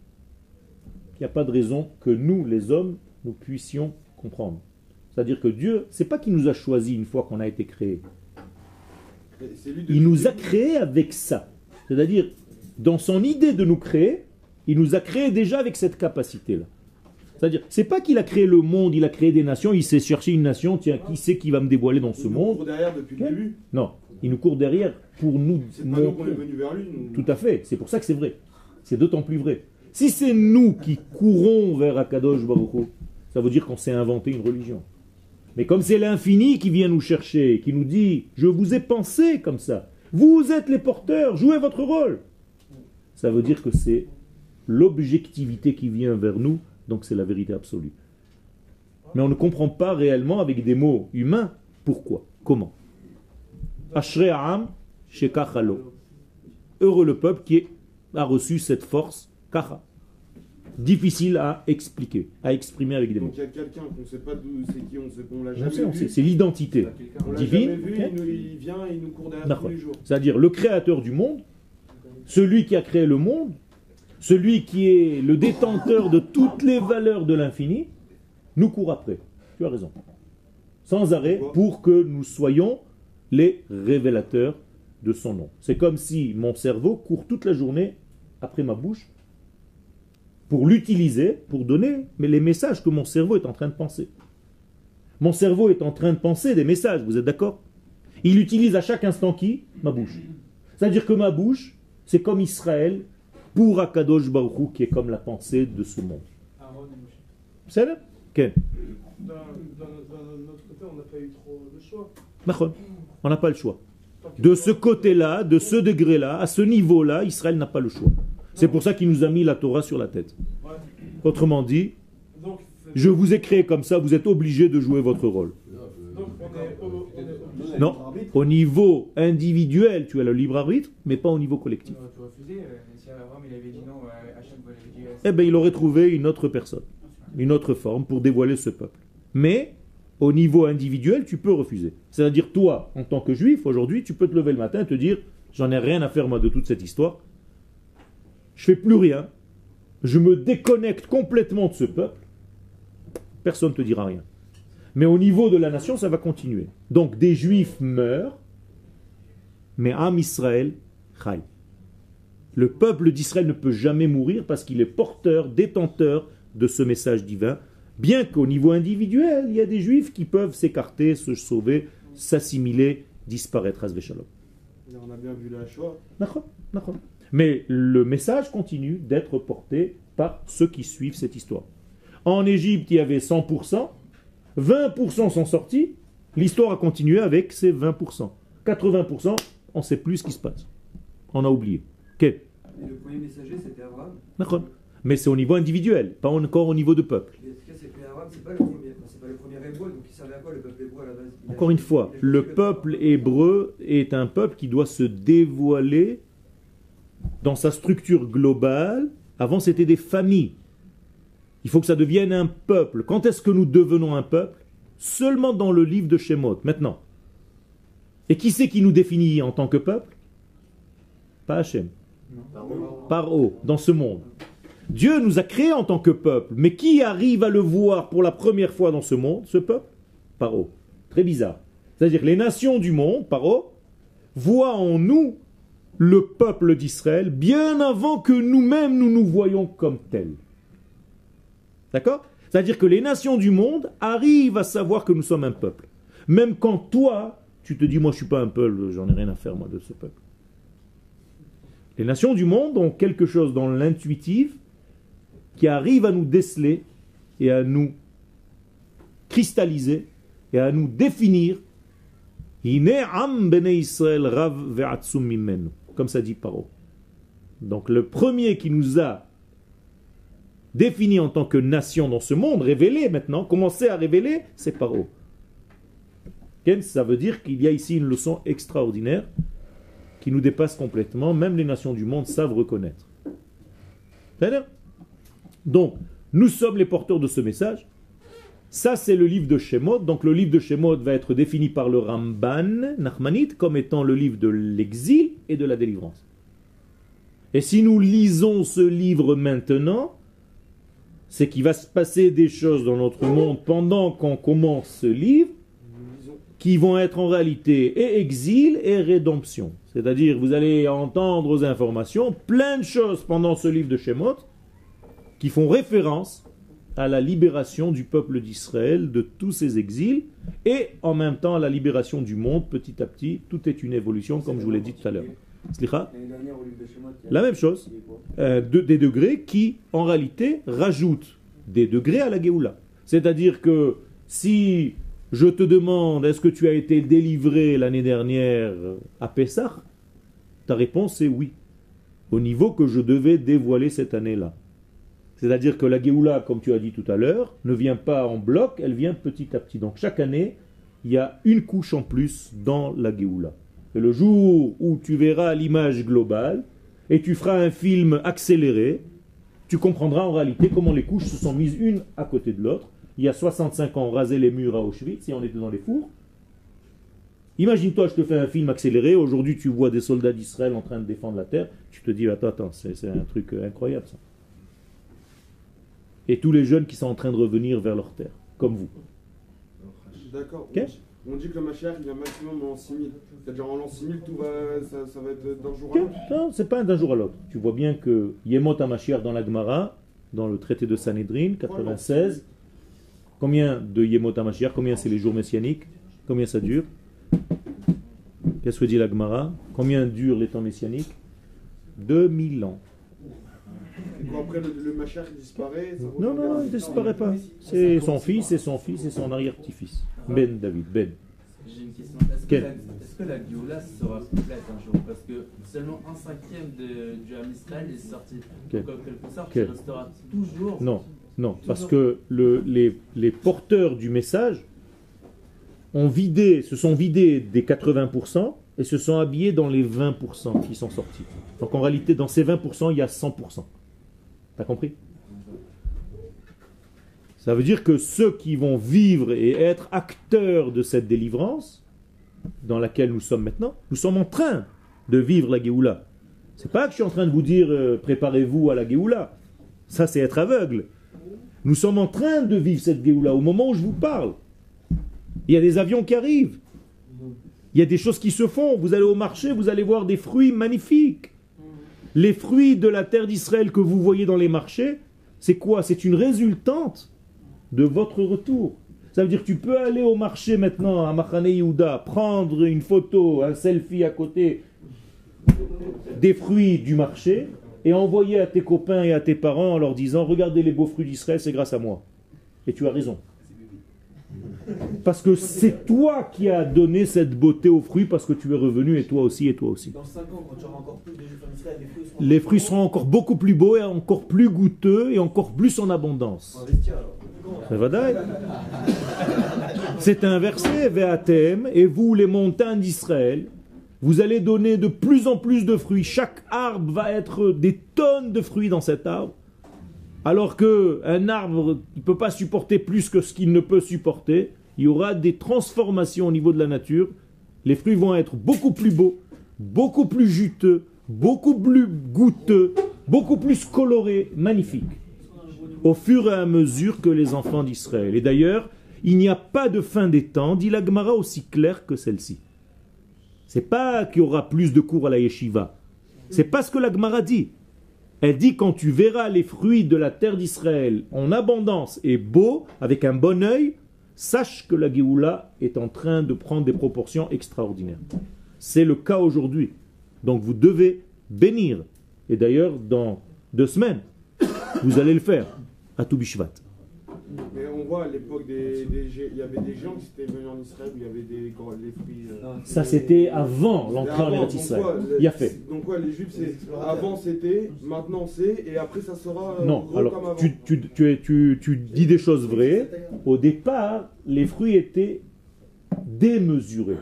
Speaker 1: qu'il n'y a pas de raison que nous, les hommes, nous puissions comprendre. C'est-à-dire que Dieu, c'est pas qu'il nous a choisi une fois qu'on a été créé. Il nous a créé avec ça. C'est-à-dire, dans son idée de nous créer, il nous a créé déjà avec cette capacité-là. C'est-à-dire, c'est pas qu'il a créé le monde, il a créé des nations, il s'est cherché une nation, tiens, qui c'est qui va me dévoiler dans ce monde
Speaker 7: derrière depuis le début.
Speaker 1: Non, il nous court derrière pour nous
Speaker 7: C'est pas nous qu'on
Speaker 1: montrer.
Speaker 7: est venu vers lui. nous.
Speaker 1: Tout à fait, c'est pour ça que c'est vrai. C'est d'autant plus vrai. Si c'est nous qui courons vers Akadosh Baruch ça veut dire qu'on s'est inventé une religion. Mais comme c'est l'infini qui vient nous chercher, qui nous dit Je vous ai pensé comme ça, vous êtes les porteurs, jouez votre rôle. Ça veut dire que c'est l'objectivité qui vient vers nous, donc c'est la vérité absolue. Mais on ne comprend pas réellement avec des mots humains pourquoi, comment. Heureux le peuple qui a reçu cette force, kacha. Difficile à expliquer, à exprimer avec des mots.
Speaker 7: Donc il y a quelqu'un qu'on ne sait pas d'où c'est qui, on sait qu'on l'a
Speaker 1: On
Speaker 7: jamais
Speaker 1: sait, on
Speaker 7: vu.
Speaker 1: sait, C'est l'identité divine.
Speaker 7: vu, il, nous- il vient et il nous court derrière tous les jours.
Speaker 1: C'est-à-dire le créateur du monde, celui qui a créé le monde, celui qui est le détenteur de toutes les valeurs de l'infini, nous court après. Tu as raison. Sans arrêt pour que nous soyons les révélateurs de son nom. C'est comme si mon cerveau court toute la journée après ma bouche pour l'utiliser, pour donner mais les messages que mon cerveau est en train de penser. Mon cerveau est en train de penser des messages, vous êtes d'accord? Il utilise à chaque instant qui? Ma bouche. C'est-à-dire que ma bouche, c'est comme Israël pour Akadosh Baruch Hu, qui est comme la pensée de ce monde.
Speaker 5: Aaron et Moshe.
Speaker 1: C'est là
Speaker 5: d'un autre côté, on n'a pas eu trop de choix.
Speaker 1: On n'a pas le choix. De ce côté-là, de ce degré-là, à ce niveau-là, Israël n'a pas le choix. C'est pour ça qu'il nous a mis la Torah sur la tête. Autrement dit, je vous ai créé comme ça, vous êtes obligé de jouer votre rôle. Non, au niveau individuel, tu as le libre arbitre, mais pas au niveau collectif.
Speaker 9: Euh, euh,
Speaker 1: eh bien, il aurait trouvé une autre personne, une autre forme pour dévoiler ce peuple. Mais au niveau individuel, tu peux refuser. C'est-à-dire, toi, en tant que juif, aujourd'hui, tu peux te lever le matin et te dire J'en ai rien à faire, moi, de toute cette histoire. Je fais plus rien. Je me déconnecte complètement de ce peuple. Personne ne te dira rien. Mais au niveau de la nation, ça va continuer. Donc, des juifs meurent, mais Am Israël, chai. Le peuple d'Israël ne peut jamais mourir parce qu'il est porteur, détenteur de ce message divin, bien qu'au niveau individuel, il y a des juifs qui peuvent s'écarter, se sauver, s'assimiler, disparaître.
Speaker 7: On a bien vu la Shoah.
Speaker 1: Mais le message continue d'être porté par ceux qui suivent cette histoire. En Égypte, il y avait 100%, 20% sont sortis, l'histoire a continué avec ces 20%. 80%, on ne sait plus ce qui se passe. On a oublié.
Speaker 2: Et le premier messager, c'était Abraham?
Speaker 1: Mais c'est au niveau individuel, pas encore au niveau de peuple.
Speaker 2: Abraham, c'est pas le premier, enfin, c'est pas le premier hébreu, donc il servait à quoi le peuple hébreu à la base Il a-
Speaker 1: Encore une fois, le peuple hébreu est un peuple qui doit se dévoiler dans sa structure globale. Avant, c'était des familles. Il faut que ça devienne un peuple. Quand est-ce que nous devenons un peuple? Seulement dans le livre de Shemot, maintenant. Et qui c'est qui nous définit en tant que peuple? Pas Hachem. Par haut, dans ce monde. Dieu nous a créés en tant que peuple, mais qui arrive à le voir pour la première fois dans ce monde, ce peuple? Paro. Très bizarre. C'est-à-dire les nations du monde, Paro, voient en nous le peuple d'Israël bien avant que nous-mêmes nous nous voyons comme tels. D'accord? C'est-à-dire que les nations du monde arrivent à savoir que nous sommes un peuple. Même quand toi, tu te dis, moi je suis pas un peuple, j'en ai rien à faire moi de ce peuple. Les nations du monde ont quelque chose dans l'intuitif qui arrive à nous déceler et à nous cristalliser et à nous définir. Comme ça dit Paro. Donc le premier qui nous a défini en tant que nation dans ce monde, révélé maintenant, commencé à révéler, c'est Paro. Ça veut dire qu'il y a ici une leçon extraordinaire qui nous dépasse complètement. Même les nations du monde savent reconnaître. C'est-à-dire Donc, nous sommes les porteurs de ce message. Ça, c'est le livre de Shemot. Donc, le livre de Shemot va être défini par le Ramban Nachmanite comme étant le livre de l'exil et de la délivrance. Et si nous lisons ce livre maintenant, c'est qu'il va se passer des choses dans notre monde pendant qu'on commence ce livre qui vont être en réalité et exil et rédemption. C'est-à-dire, vous allez entendre aux informations plein de choses pendant ce livre de Shemot qui font référence à la libération du peuple d'Israël de tous ses exils et en même temps à la libération du monde petit à petit. Tout est une évolution, comme je vous l'ai dit tout à l'heure. La même chose. Euh, de- des degrés qui, en réalité, rajoutent des degrés à la Géoula. C'est-à-dire que si je te demande est-ce que tu as été délivré l'année dernière à Pessah, ta réponse est oui, au niveau que je devais dévoiler cette année-là. C'est-à-dire que la Géoula, comme tu as dit tout à l'heure, ne vient pas en bloc, elle vient petit à petit. Donc chaque année, il y a une couche en plus dans la Géoula. Et le jour où tu verras l'image globale, et tu feras un film accéléré, tu comprendras en réalité comment les couches se sont mises une à côté de l'autre. Il y a 65 ans, on rasait les murs à Auschwitz et on était dans les fours. Imagine-toi, je te fais un film accéléré. Aujourd'hui, tu vois des soldats d'Israël en train de défendre la terre. Tu te dis, attends, attends, c'est un truc euh, incroyable ça. Et tous les jeunes qui sont en train de revenir vers leur terre, comme vous.
Speaker 7: D'accord. On dit- que le Mashiach il vient maximum en 6000. C'est-à-dire en l'an 6000, tout va, ça, ça va être d'un jour à l'autre.
Speaker 1: Non, c'est pas d'un jour à l'autre. Tu vois bien que Yemot HaMashiach dans la Gemara, dans le traité de Sanhedrin, 96, combien de Yemot HaMashiach? Combien c'est les jours messianiques? Combien ça dure? Qu'est-ce que dit la Gemara? Combien durent les temps messianiques? 2000 ans.
Speaker 7: Et quand après le, le il disparaît, ça
Speaker 1: Non, non,
Speaker 7: vers-
Speaker 1: il ne disparaît pas. C'est son fils, c'est son fils et son arrière-petit-fils. Ben David, Ben.
Speaker 8: J'ai une question. Est-ce que, la, est-ce que la Géoula sera complète un jour? Parce que seulement un cinquième de, du Ham Israël est sorti. Donc, en quelque sorte, il restera toujours.
Speaker 1: Non, non, parce que le- les, les porteurs du message ont vidé, se sont vidés des 80% et se sont habillés dans les 20% qui sont sortis. Donc en réalité, dans ces 20%, il y a 100%. Compris? Ça veut dire que ceux qui vont vivre et être acteurs de cette délivrance, dans laquelle nous sommes maintenant, nous sommes en train de vivre la Géoula. C'est pas que je suis en train de vous dire euh, préparez-vous à la Géoula. Ça, c'est être aveugle. Nous sommes en train de vivre cette Géoula au moment où je vous parle. Il y a des avions qui arrivent. Il y a des choses qui se font. Vous allez au marché, vous allez voir des fruits magnifiques. Les fruits de la terre d'Israël que vous voyez dans les marchés, c'est quoi? C'est une résultante de votre retour. Ça veut dire que tu peux aller au marché maintenant à Machane Yehuda, prendre une photo, un selfie à côté des fruits du marché et envoyer à tes copains et à tes parents en leur disant Regardez les beaux fruits d'Israël, c'est grâce à moi. Et tu as raison. Parce que c'est toi qui as donné cette beauté aux fruits parce que tu es revenu et toi aussi et toi aussi.
Speaker 6: Dans 5 ans, quand tu auras encore plus de juifs en Israël, les fruits seront.
Speaker 1: Les fruits seront encore beaucoup plus beaux et encore plus goûteux et encore plus en abondance. C'est un verset, et vous, les montagnes d'Israël, vous allez donner de plus en plus de fruits. Chaque arbre va être des tonnes de fruits dans cet arbre. Alors que un arbre ne peut pas supporter plus que ce qu'il ne peut supporter, il y aura des transformations au niveau de la nature. Les fruits vont être beaucoup plus beaux, beaucoup plus juteux, beaucoup plus goûteux, beaucoup plus colorés, magnifiques au fur et à mesure que les enfants d'Israël. Et d'ailleurs, il n'y a pas de fin des temps, dit la Gemara aussi claire que celle-ci. C'est pas qu'il y aura plus de cours à la yeshiva. C'est pas ce que la Gemara dit. Elle dit quand tu verras les fruits de la terre d'Israël en abondance et beaux, avec un bon œil, sache que la Géoula est en train de prendre des proportions extraordinaires. C'est le cas aujourd'hui. Donc vous devez bénir. Et d'ailleurs, dans deux semaines, vous allez le faire à Toubishvat.
Speaker 7: Mais on voit à l'époque, des, il y avait des gens qui étaient venus en Israël où il y avait des, gros- les fruits. euh,
Speaker 1: Ça, c'était avant l'entrée en Israël. Il y a fait.
Speaker 7: Donc quoi, les juifs, c'est avant c'était, maintenant c'est, et après ça sera euh,
Speaker 1: Non,
Speaker 7: comme
Speaker 1: alors
Speaker 7: avant.
Speaker 1: tu, tu, tu, es- tu- tu dis des choses vraies. Au départ, les fruits étaient démesurés.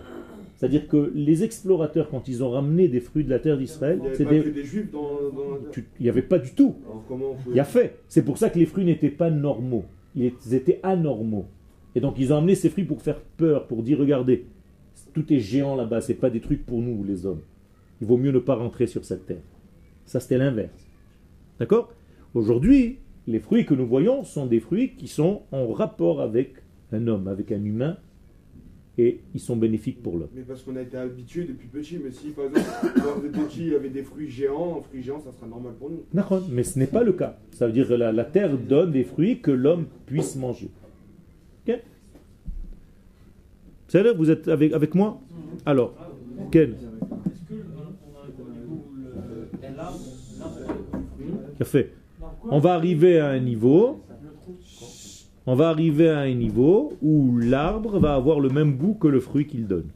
Speaker 1: C'est-à-dire que les explorateurs, quand ils ont ramené des fruits de la terre d'Israël,
Speaker 7: Il n'y avait
Speaker 1: des-
Speaker 7: dans, dans la
Speaker 1: avait pas du tout.
Speaker 7: Alors comment on peut...
Speaker 1: Il y a fait. C'est pour ça que les fruits n'étaient pas normaux. Ils étaient anormaux. Et donc ils ont amené ces fruits pour faire peur, pour dire regardez, tout est géant là-bas, c'est pas des trucs pour nous les hommes. Il vaut mieux ne pas rentrer sur cette terre. Ça c'était l'inverse. D'accord? Aujourd'hui, les fruits que nous voyons sont des fruits qui sont en rapport avec un homme, avec un humain, et ils sont bénéfiques pour l'homme.
Speaker 7: Mais parce qu'on a été habitué depuis petit, mais si par exemple, quand petit, il y avait des fruits géants, un fruit géant, ça sera normal pour nous.
Speaker 1: D'accord, Mais ce n'est pas le cas. Ça veut dire que la, la terre donne des fruits que l'homme puisse manger. Ok C'est là, vous êtes avec, avec moi? Alors, Ken
Speaker 3: l'arbre,
Speaker 1: Parfait. On va arriver à un niveau, on va arriver à un niveau où l'arbre va avoir le même goût que le fruit qu'il donne.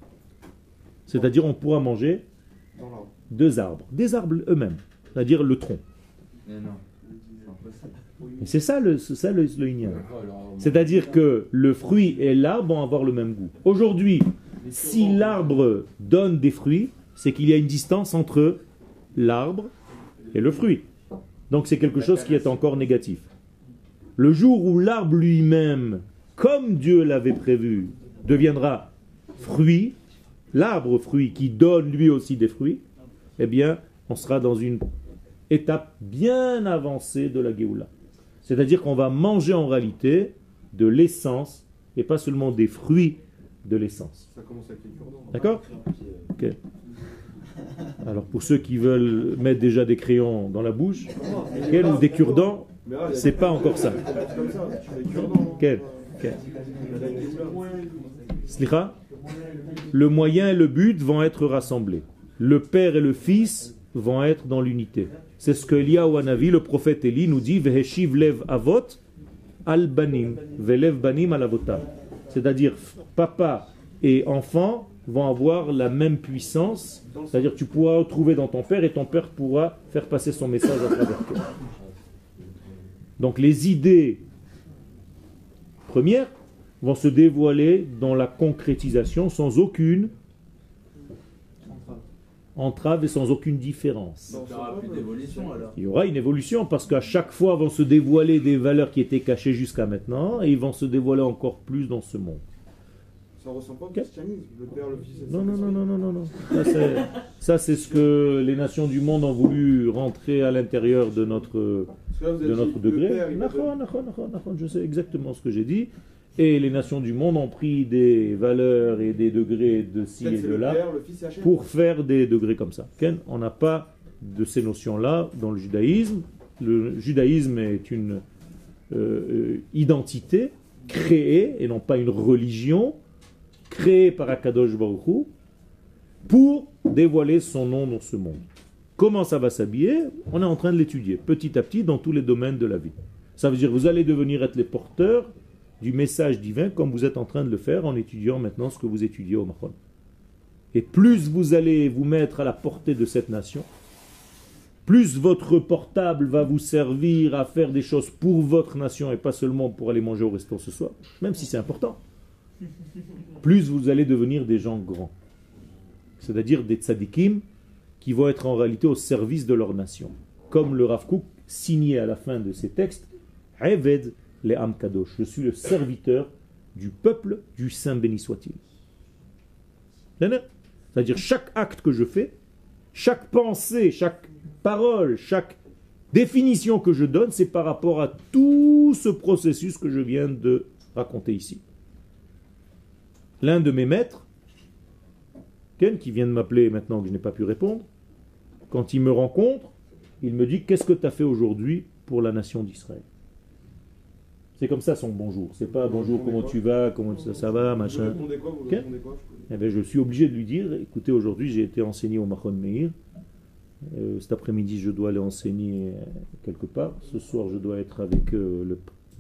Speaker 1: C'est-à-dire on pourra manger deux arbres, des arbres eux-mêmes, c'est-à-dire le tronc.
Speaker 8: C'est impossible.
Speaker 1: Et c'est ça le, c'est ça le, le yin-yang.
Speaker 4: Alors, on-
Speaker 1: C'est-à-dire que le fruit et l'arbre vont avoir le même goût. Aujourd'hui, si l'arbre donne des fruits, c'est qu'il y a une distance entre l'arbre et le fruit. Donc c'est quelque chose qui est encore négatif. Le jour où l'arbre lui-même, comme Dieu l'avait prévu, deviendra fruit, l'arbre fruit qui donne lui aussi des fruits, eh bien, on sera dans une étape bien avancée de la Géoula. C'est-à-dire qu'on va manger en réalité de l'essence et pas seulement des fruits de l'essence.
Speaker 7: Ça commence avec les cure-dents.
Speaker 1: D'accord? Ok. Alors pour ceux qui veulent mettre déjà des crayons dans la bouche, ou des cure-dents,
Speaker 7: Mais là, il y a
Speaker 1: c'est pas encore ça. Quel Le moyen et le but vont être rassemblés. Le Père et le Fils vont être dans l'unité. C'est ce que Eliyahu Hanavi, le prophète Élie, nous dit Veheshiv lev avot al banim, velev banim al avotam. C'est-à-dire, papa et enfant vont avoir la même puissance. C'est-à-dire, tu pourras retrouver dans ton père et ton père pourra faire passer son message à travers toi. Donc, les idées premières vont se dévoiler dans la concrétisation sans aucune entrave et sans aucune différence.
Speaker 8: Il n'y aura plus d'évolution alors.
Speaker 1: Il y aura une évolution parce qu'à chaque fois vont se dévoiler des valeurs qui étaient cachées jusqu'à maintenant et ils vont se dévoiler encore plus dans ce monde.
Speaker 7: Ça ressemble pas au christianisme, le père, le fils et
Speaker 1: Non, non, non, non, non, non, non. Ça, c'est- Ça, c'est ce que les nations du monde ont voulu rentrer à l'intérieur de notre, De notre degré. Je sais exactement ce que j'ai dit. Et les nations du monde ont pris des valeurs et des degrés de ci et de là pour faire des degrés comme ça. Ken, on n'a pas de ces notions-là dans le judaïsme. Le judaïsme est une euh, euh, identité créée et non pas une religion créée par Akadosh Baruch Hu, pour dévoiler son nom dans ce monde. Comment ça va s'habiller On est en train de l'étudier petit à petit dans tous les domaines de la vie. Ça veut dire vous allez devenir être les porteurs du message divin comme vous êtes en train de le faire en étudiant maintenant ce que vous étudiez au Mahon. Et plus vous allez vous mettre à la portée de cette nation, plus votre portable va vous servir à faire des choses pour votre nation et pas seulement pour aller manger au restaurant ce soir, même si c'est important, plus vous allez devenir des gens grands. C'est-à-dire des tzadikim qui vont être en réalité au service de leur nation. Comme le Rav Kook signait à la fin de ses textes, Eved le Am Kadosh, je suis le serviteur du peuple du Saint béni soit-il. C'est-à-dire chaque acte que je fais, chaque pensée, chaque parole, chaque définition que je donne, c'est par rapport à tout ce processus que je viens de raconter ici. L'un de mes maîtres, Ken, qui vient de m'appeler maintenant que je n'ai pas pu répondre, quand il me rencontre, il me dit Qu'est-ce que tu as fait aujourd'hui pour la nation d'Israël? C'est comme ça son bonjour. C'est pas bonjour, comment tu vas, comment ça, ça va, machin.
Speaker 7: quoi Vous
Speaker 1: Eh bien, je suis obligé de lui dire, écoutez, aujourd'hui j'ai été enseigné au Mahon Meir. Euh, cet après-midi, je dois aller enseigner euh, quelque part. Ce soir, je dois être avec euh,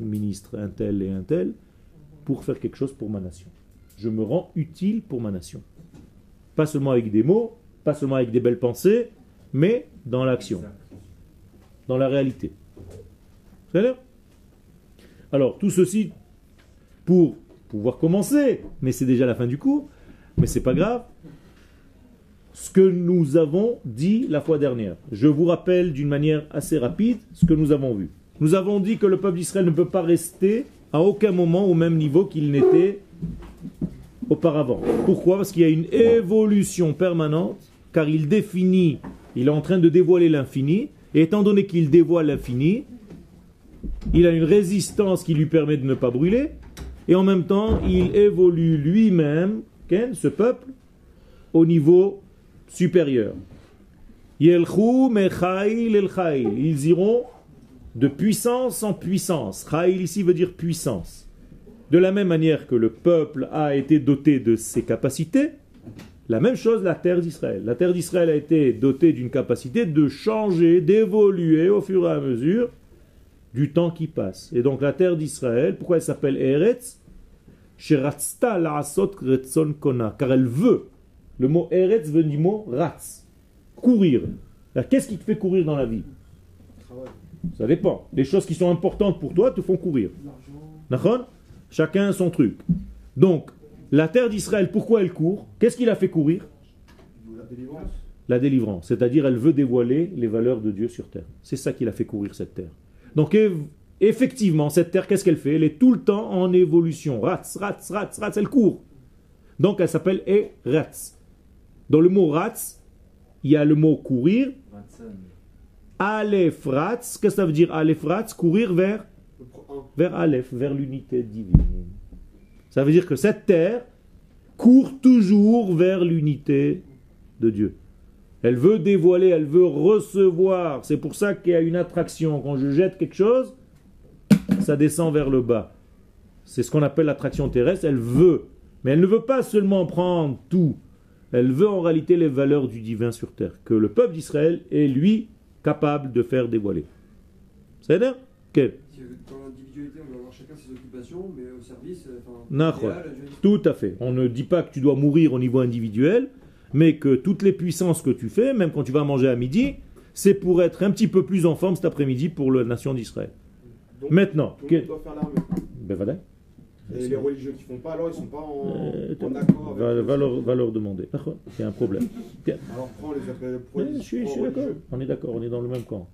Speaker 1: le ministre un tel et un tel pour faire quelque chose pour ma nation. Je me rends utile pour ma nation. Pas seulement avec des mots, pas seulement avec des belles pensées, mais dans l'action, dans la réalité. C'est clair Alors, tout ceci pour pouvoir commencer, mais c'est déjà la fin du cours, mais c'est pas grave. Ce que nous avons dit la fois dernière. Je vous rappelle d'une manière assez rapide ce que nous avons vu. Nous avons dit que le peuple d'Israël ne peut pas rester à aucun moment au même niveau qu'il n'était auparavant. Pourquoi? Parce qu'il y a une évolution permanente, car il définit, il est en train de dévoiler l'infini, et étant donné qu'il dévoile l'infini, il a une résistance qui lui permet de ne pas brûler, et en même temps, il évolue lui-même, ce peuple, au niveau supérieur. Ils iront de puissance en puissance. Chail ici veut dire puissance. De la même manière que le peuple a été doté de ses capacités, la même chose la terre d'Israël. La terre d'Israël a été dotée d'une capacité de changer, d'évoluer au fur et à mesure du temps qui passe. Et donc la terre d'Israël, pourquoi elle s'appelle Eretz? Sheratzta la'asot retzon kona. Car elle veut. Le mot Eretz veut du mot ratz. Courir. Qu'est-ce qui te fait courir dans la vie? Ça dépend. Les choses qui sont importantes pour toi te font courir. Chacun son truc. Donc, la terre d'Israël, pourquoi elle court? Qu'est-ce qui la fait courir?
Speaker 7: La délivrance.
Speaker 1: La délivrance. C'est-à-dire, elle veut dévoiler les valeurs de Dieu sur terre. C'est ça qui la fait courir, cette terre. Donc, eff- effectivement, cette terre, qu'est-ce qu'elle fait? Elle est tout le temps en évolution. Ratz, ratz, ratz, ratz, elle court. Donc, elle s'appelle Eratz. Dans le mot ratz, il y a le mot courir. Aleph ratz. Qu'est-ce que ça veut dire Aleph ratz? Courir vers? Vers Aleph, vers l'unité divine. Ça veut dire que cette terre court toujours vers l'unité de Dieu. Elle veut dévoiler, elle veut recevoir. C'est pour ça qu'il y a une attraction. Quand je jette quelque chose, ça descend vers le bas. C'est ce qu'on appelle l'attraction terrestre. Elle veut. Mais elle ne veut pas seulement prendre tout. Elle veut en réalité les valeurs du divin sur terre. Que le peuple d'Israël est, lui, capable de faire dévoiler. C'est-à-dire que
Speaker 2: Si, euh, Dans l'individualité, on va avoir chacun ses occupations, mais au service, euh, enfin, idéal, veux dire,
Speaker 1: Tout à fait. On ne dit pas que tu dois mourir au niveau individuel, mais que toutes les puissances que tu fais, même quand tu vas manger à midi, c'est pour être un petit peu plus en forme cet après-midi pour la nation d'Israël. Maintenant,
Speaker 7: tout le
Speaker 1: que-
Speaker 7: monde doit faire l'armée.
Speaker 1: ben voilà.
Speaker 7: Et les religieux qui font pas, alors ils sont pas en,
Speaker 1: Euh,
Speaker 7: en accord avec.
Speaker 1: va, va leur, va leur demander. D'accord Il y a un problème. (laughs)
Speaker 7: Alors prends les
Speaker 1: Ouais,
Speaker 7: les
Speaker 1: je suis, je suis
Speaker 7: pro-
Speaker 1: d'accord. On est d'accord, on est dans le même camp.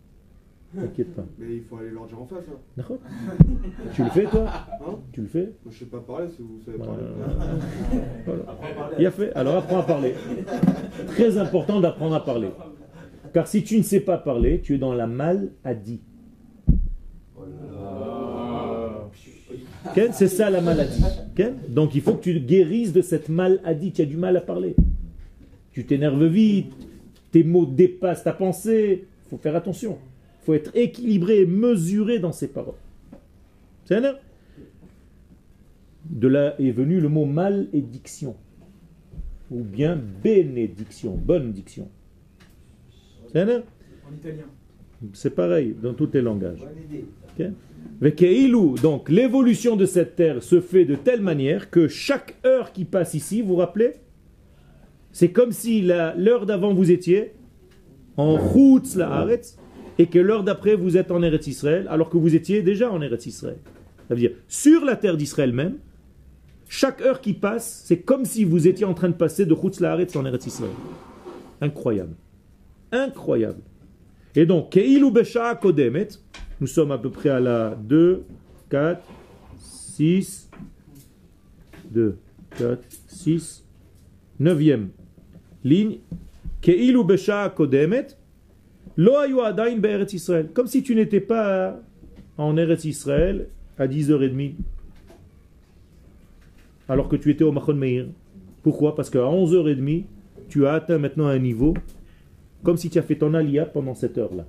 Speaker 1: T'inquiète pas.
Speaker 7: Mais il faut aller leur dire en face. Hein.
Speaker 1: D'accord (laughs) Tu le fais toi
Speaker 7: Hein
Speaker 1: Tu le fais
Speaker 7: Moi, je sais pas parler si vous savez (laughs)
Speaker 1: Voilà.
Speaker 7: parler.
Speaker 1: Voilà. Il a fait. Alors apprends à parler. Très important d'apprendre à parler. Car si tu ne sais pas parler, tu es dans la maladie. Ken, C'est ça la maladie. Donc il faut que tu guérisses de cette maladie. Tu as du mal à parler. Tu t'énerves vite. Tes mots dépassent ta pensée. Il faut faire attention. Il faut être équilibré et mesuré dans ses paroles. C'est un De là est venu le mot malédiction. Ou bien bénédiction, bonne diction. C'est un
Speaker 5: En italien.
Speaker 1: C'est pareil dans tous les langages.
Speaker 6: Bonne idée.
Speaker 1: Ok Vekeilou, donc l'évolution de cette terre se fait de telle manière que chaque heure qui passe ici, vous vous rappelez? C'est comme si la- l'heure d'avant vous étiez en Chutz la et que l'heure d'après vous êtes en Eretz Israël alors que vous étiez déjà en Eretz Israël. Ça veut dire sur la terre d'Israël même, chaque heure qui passe, c'est comme si vous étiez en train de passer de Chutz la Haaretz en Eretz Israël. Incroyable. Incroyable. Et donc, Keilu Besha Kodemet, nous sommes à peu près à la 2, 4, 6, 2, 4, 6, 9e ligne. Keilu Besha Kodemet, Comme si tu n'étais pas en Eretz Israël à 10h30, alors que tu étais au Machon Meir. Pourquoi? Parce qu'à 11h30, tu as atteint maintenant un niveau comme si tu as fait ton alia pendant cette heure-là.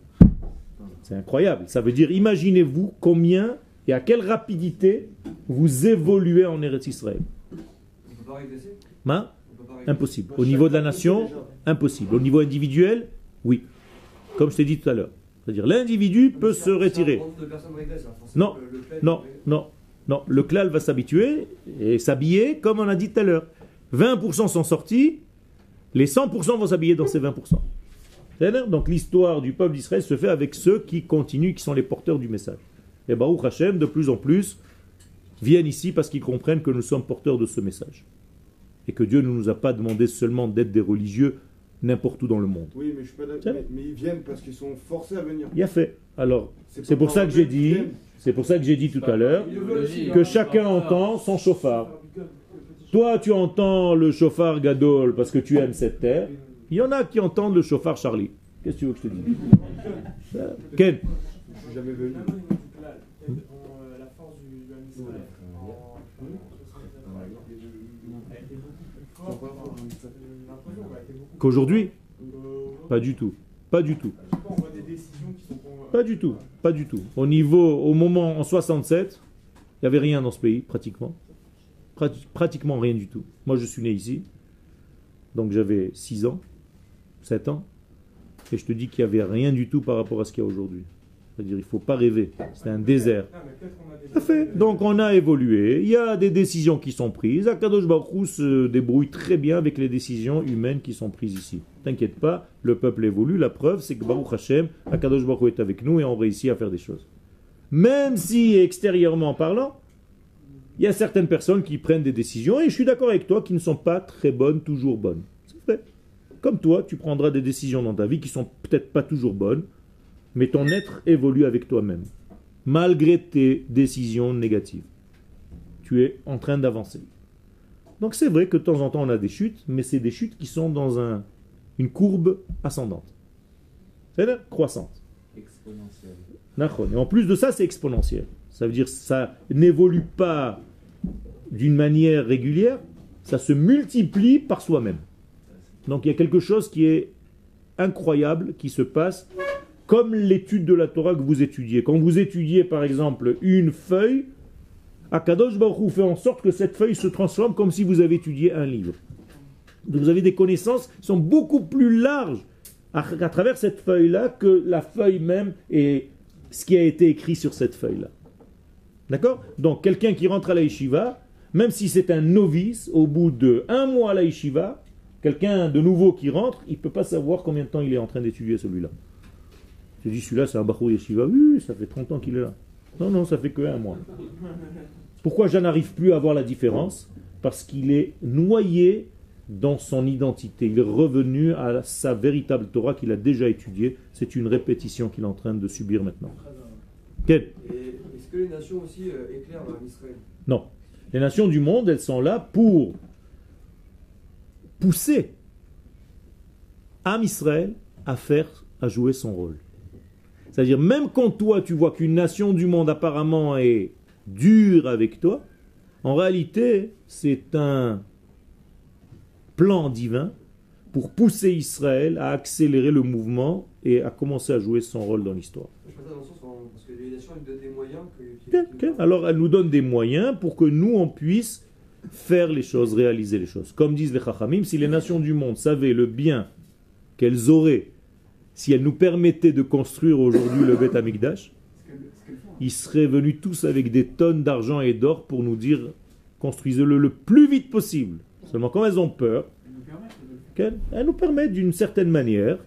Speaker 1: C'est incroyable. Ça veut dire, imaginez-vous combien et à quelle rapidité vous évoluez en Eretz Israël. Hein? Impossible. Au niveau de la nation, impossible. Au niveau individuel, oui. Comme je t'ai dit tout à l'heure. C'est-à-dire, l'individu peut se retirer. Non, non, non, non. Le clal va s'habituer et s'habiller comme on a dit tout à l'heure. 20% sont sortis, les 100% vont s'habiller dans ces 20%. C'est-à-dire, Donc l'histoire du peuple d'Israël se fait avec ceux qui continuent, qui sont les porteurs du message. Et Baruch Hashem, de plus en plus, viennent ici parce qu'ils comprennent que nous sommes porteurs de ce message. Et que Dieu ne nous a pas demandé seulement d'être des religieux n'importe où dans le monde.
Speaker 7: Oui, mais je suis pas. Mais, mais ils viennent parce qu'ils sont forcés à venir.
Speaker 1: Il a fait. Alors, c'est pour ça que j'ai dit. C'est pour ça que j'ai dit tout à l'heure que chacun entend son chauffard. Toi, tu entends le chauffard Gadol parce que tu aimes cette terre. Il y en a qui entendent le chauffard Charlie. Qu'est-ce que tu veux que je te dise? (laughs) Ken
Speaker 7: Jamais venu.
Speaker 5: La force du
Speaker 1: Qu'aujourd'hui
Speaker 5: euh,
Speaker 1: Pas du tout. Pas du tout.
Speaker 5: Sais pas,
Speaker 1: du tout. Pas du tout. Au niveau, au moment en 67, il n'y avait rien dans ce pays, pratiquement. Prati- pratiquement rien du tout. Moi, je suis né ici. Donc j'avais 6 ans, 7 ans. Et je te dis qu'il n'y avait rien du tout par rapport à ce qu'il y a aujourd'hui. C'est-à-dire, il ne faut pas rêver. C'est un désert.
Speaker 5: On
Speaker 1: fait. Donc on a évolué. Il y a des décisions qui sont prises. Akadosh Baruch se débrouille très bien avec les décisions humaines qui sont prises ici. T'inquiète pas, le peuple évolue. La preuve, c'est que Baruch Hashem, Akadosh Baruch est avec nous et on réussit à faire des choses. Même si extérieurement parlant, il y a certaines personnes qui prennent des décisions et je suis d'accord avec toi qui ne sont pas très bonnes, toujours bonnes. C'est vrai. Comme toi, tu prendras des décisions dans ta vie qui sont peut-être pas toujours bonnes, mais ton être évolue avec toi-même malgré tes décisions négatives. Tu es en train d'avancer. Donc c'est vrai que de temps en temps on a des chutes, mais c'est des chutes qui sont dans un- une courbe ascendante. C'est-à-dire croissante.
Speaker 8: Exponentielle.
Speaker 1: Et en plus de ça, c'est exponentiel. Ça veut dire que ça n'évolue pas d'une manière régulière, ça se multiplie par soi-même. Donc il y a quelque chose qui est incroyable qui se passe comme l'étude de la Torah que vous étudiez. Quand vous étudiez par exemple une feuille, Akadosh Baruch Hu fait en sorte que cette feuille se transforme comme si vous avez étudié un livre. Donc vous avez des connaissances qui sont beaucoup plus larges à, travers cette feuille-là que la feuille même et ce qui a été écrit sur cette feuille-là. D'accord? Donc quelqu'un qui rentre à la yeshiva, même si c'est un novice, au bout de un mois à la yeshiva, quelqu'un de nouveau qui rentre, il ne peut pas savoir combien de temps il est en train d'étudier celui-là. Tu dis celui-là c'est un Bachou yeshiva, oui, ça fait 30 ans qu'il est là. Non, non, ça fait que un mois. Pourquoi je n'arrive plus à voir la différence? Parce qu'il est noyé dans son identité. Il est revenu à sa véritable Torah qu'il a déjà étudiée. C'est une répétition qu'il est en train de subir maintenant.
Speaker 2: Est-ce que les nations aussi euh, éclairent Israël?
Speaker 1: Non. Les nations du monde, elles sont là pour pousser Am Israël à faire, à jouer son rôle. C'est-à-dire, même quand toi, tu vois qu'une nation du monde apparemment est dure avec toi, en réalité, c'est un plan divin pour pousser Israël à accélérer le mouvement et à commencer à jouer son rôle dans l'histoire. Alors elle nous donne des moyens pour que nous, on puisse faire les choses, réaliser les choses. Comme disent les Chachamim, si les nations du monde savaient le bien qu'elles auraient si elles nous permettaient de construire aujourd'hui le Beth Amikdash, ils seraient venus tous avec des tonnes d'argent et d'or pour nous dire construisez-le le plus vite possible. Seulement quand elles ont peur, elles nous permettent d'une certaine manière,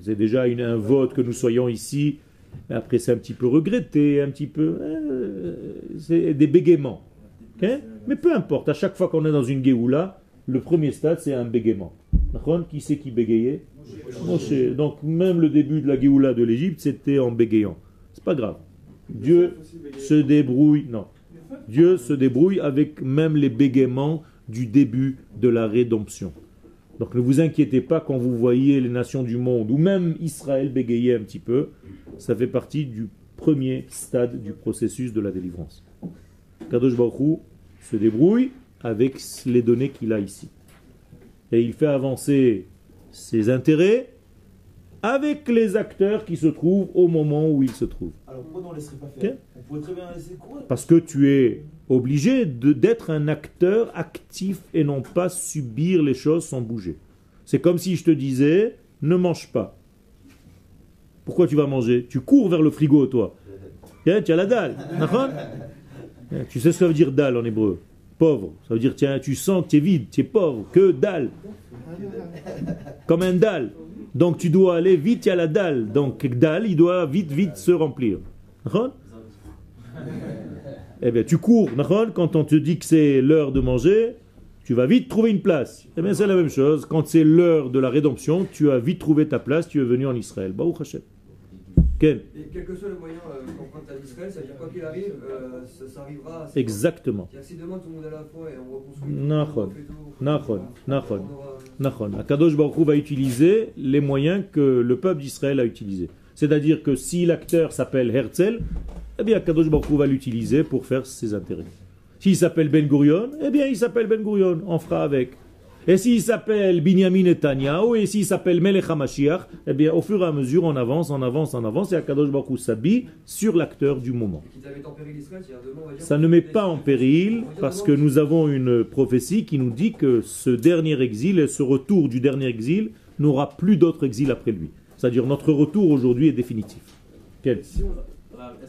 Speaker 1: c'est déjà un vote que nous soyons ici, après c'est un petit peu regretté, un petit peu... euh, c'est des bégaiements. Mais peu importe, à chaque fois qu'on est dans une Géoula, le premier stade c'est un bégaiement. Qui c'est qui bégayait Moshe. Donc même le début de la Géoula de l'Égypte, c'était en bégayant. C'est pas grave. Dieu se débrouille. Non. Dieu se débrouille avec même les bégaiements du début de la rédemption. Donc ne vous inquiétez pas quand vous voyez les nations du monde, ou même Israël bégayer un petit peu, ça fait partie du premier stade du processus de la délivrance. Kadosh Baruch se débrouille avec les données qu'il a ici. Et il fait avancer ses intérêts avec les acteurs qui se trouvent au moment où ils se trouvent.
Speaker 6: Alors pourquoi on ne laisserait pas faire?
Speaker 1: Ok.
Speaker 6: On pourrait très bien laisser courir.
Speaker 1: Parce que tu es obligé d'être un acteur actif et non pas subir les choses sans bouger. C'est comme si je te disais, ne mange pas. Pourquoi tu vas manger? Tu cours vers le frigo, toi. (laughs) Tiens, tu as la dalle. (laughs) Tu sais ce que veut dire dalle en hébreu? Pauvre. Ça veut dire, tiens, tu sens que tu es vide, tu es pauvre. Que dalle. Comme un dalle. Donc tu dois aller vite, il y a la dalle. Donc dalle, il doit vite, vite se remplir. Eh bien, tu cours, quand on te dit que c'est l'heure de manger, tu vas vite trouver une place. Eh bien, c'est la même chose. Quand c'est l'heure de la rédemption, tu as vite trouvé ta place, tu es venu en Israël. Hashem. Quel
Speaker 2: Et quel que soit le moyen euh, qu'emprunte à Israël, ça veut dire quoi qu'il arrive, euh, ça, ça arrivera à
Speaker 1: Exactement.
Speaker 2: Si demain tout le monde à la fois et on reconstruit.
Speaker 1: Nachon.
Speaker 2: on refait tout,
Speaker 1: Nachon.
Speaker 2: on
Speaker 1: Nachon.
Speaker 2: aura-
Speaker 1: Nachon. Akadosh Baruch va utiliser les moyens que le peuple d'Israël a utilisés. C'est-à-dire que si l'acteur s'appelle Herzl, eh bien Akadosh Baruch va l'utiliser pour faire ses intérêts. S'il s'appelle Ben Gurion, eh bien il s'appelle Ben Gurion, on fera avec. Et s'il s'appelle Binyamin Netanyahu, et s'il s'appelle Melech HaMashiach, eh bien au fur et à mesure on avance, on avance, on avance, et Akadosh Baruch Hu s'habille sur l'acteur du moment. Ça ne met pas en péril parce que nous avons une prophétie qui nous dit que ce dernier exil et ce retour du dernier exil n'aura plus d'autre exil après lui. C'est-à-dire notre retour aujourd'hui est définitif. Quel
Speaker 8: Est-ce?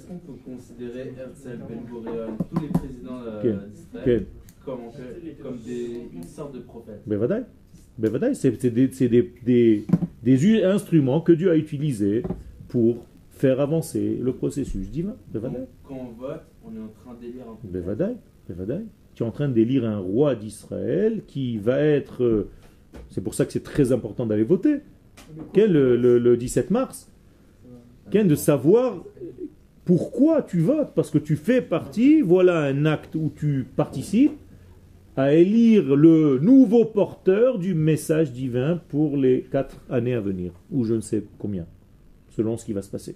Speaker 8: Qu'on peut considérer Herzl, Ben Gurion, tous les présidents euh, d'Israël comme, fait- comme des, une sorte de prophète
Speaker 1: c'est des, c'est des- des- des u- instruments que Dieu a utilisés pour faire avancer le processus divin.
Speaker 8: Quand on vote, on est en train d'élire un.
Speaker 1: Tu es en train d'élire un roi d'Israël qui va être. euh, C'est pour ça que c'est très important d'aller voter. Quel, le, le- le 17 mars? Quel de savoir pourquoi tu votes? Parce que tu fais partie, voilà un acte où tu participes à élire le nouveau porteur du message divin pour les quatre années à venir, ou je ne sais combien, selon ce qui va se passer.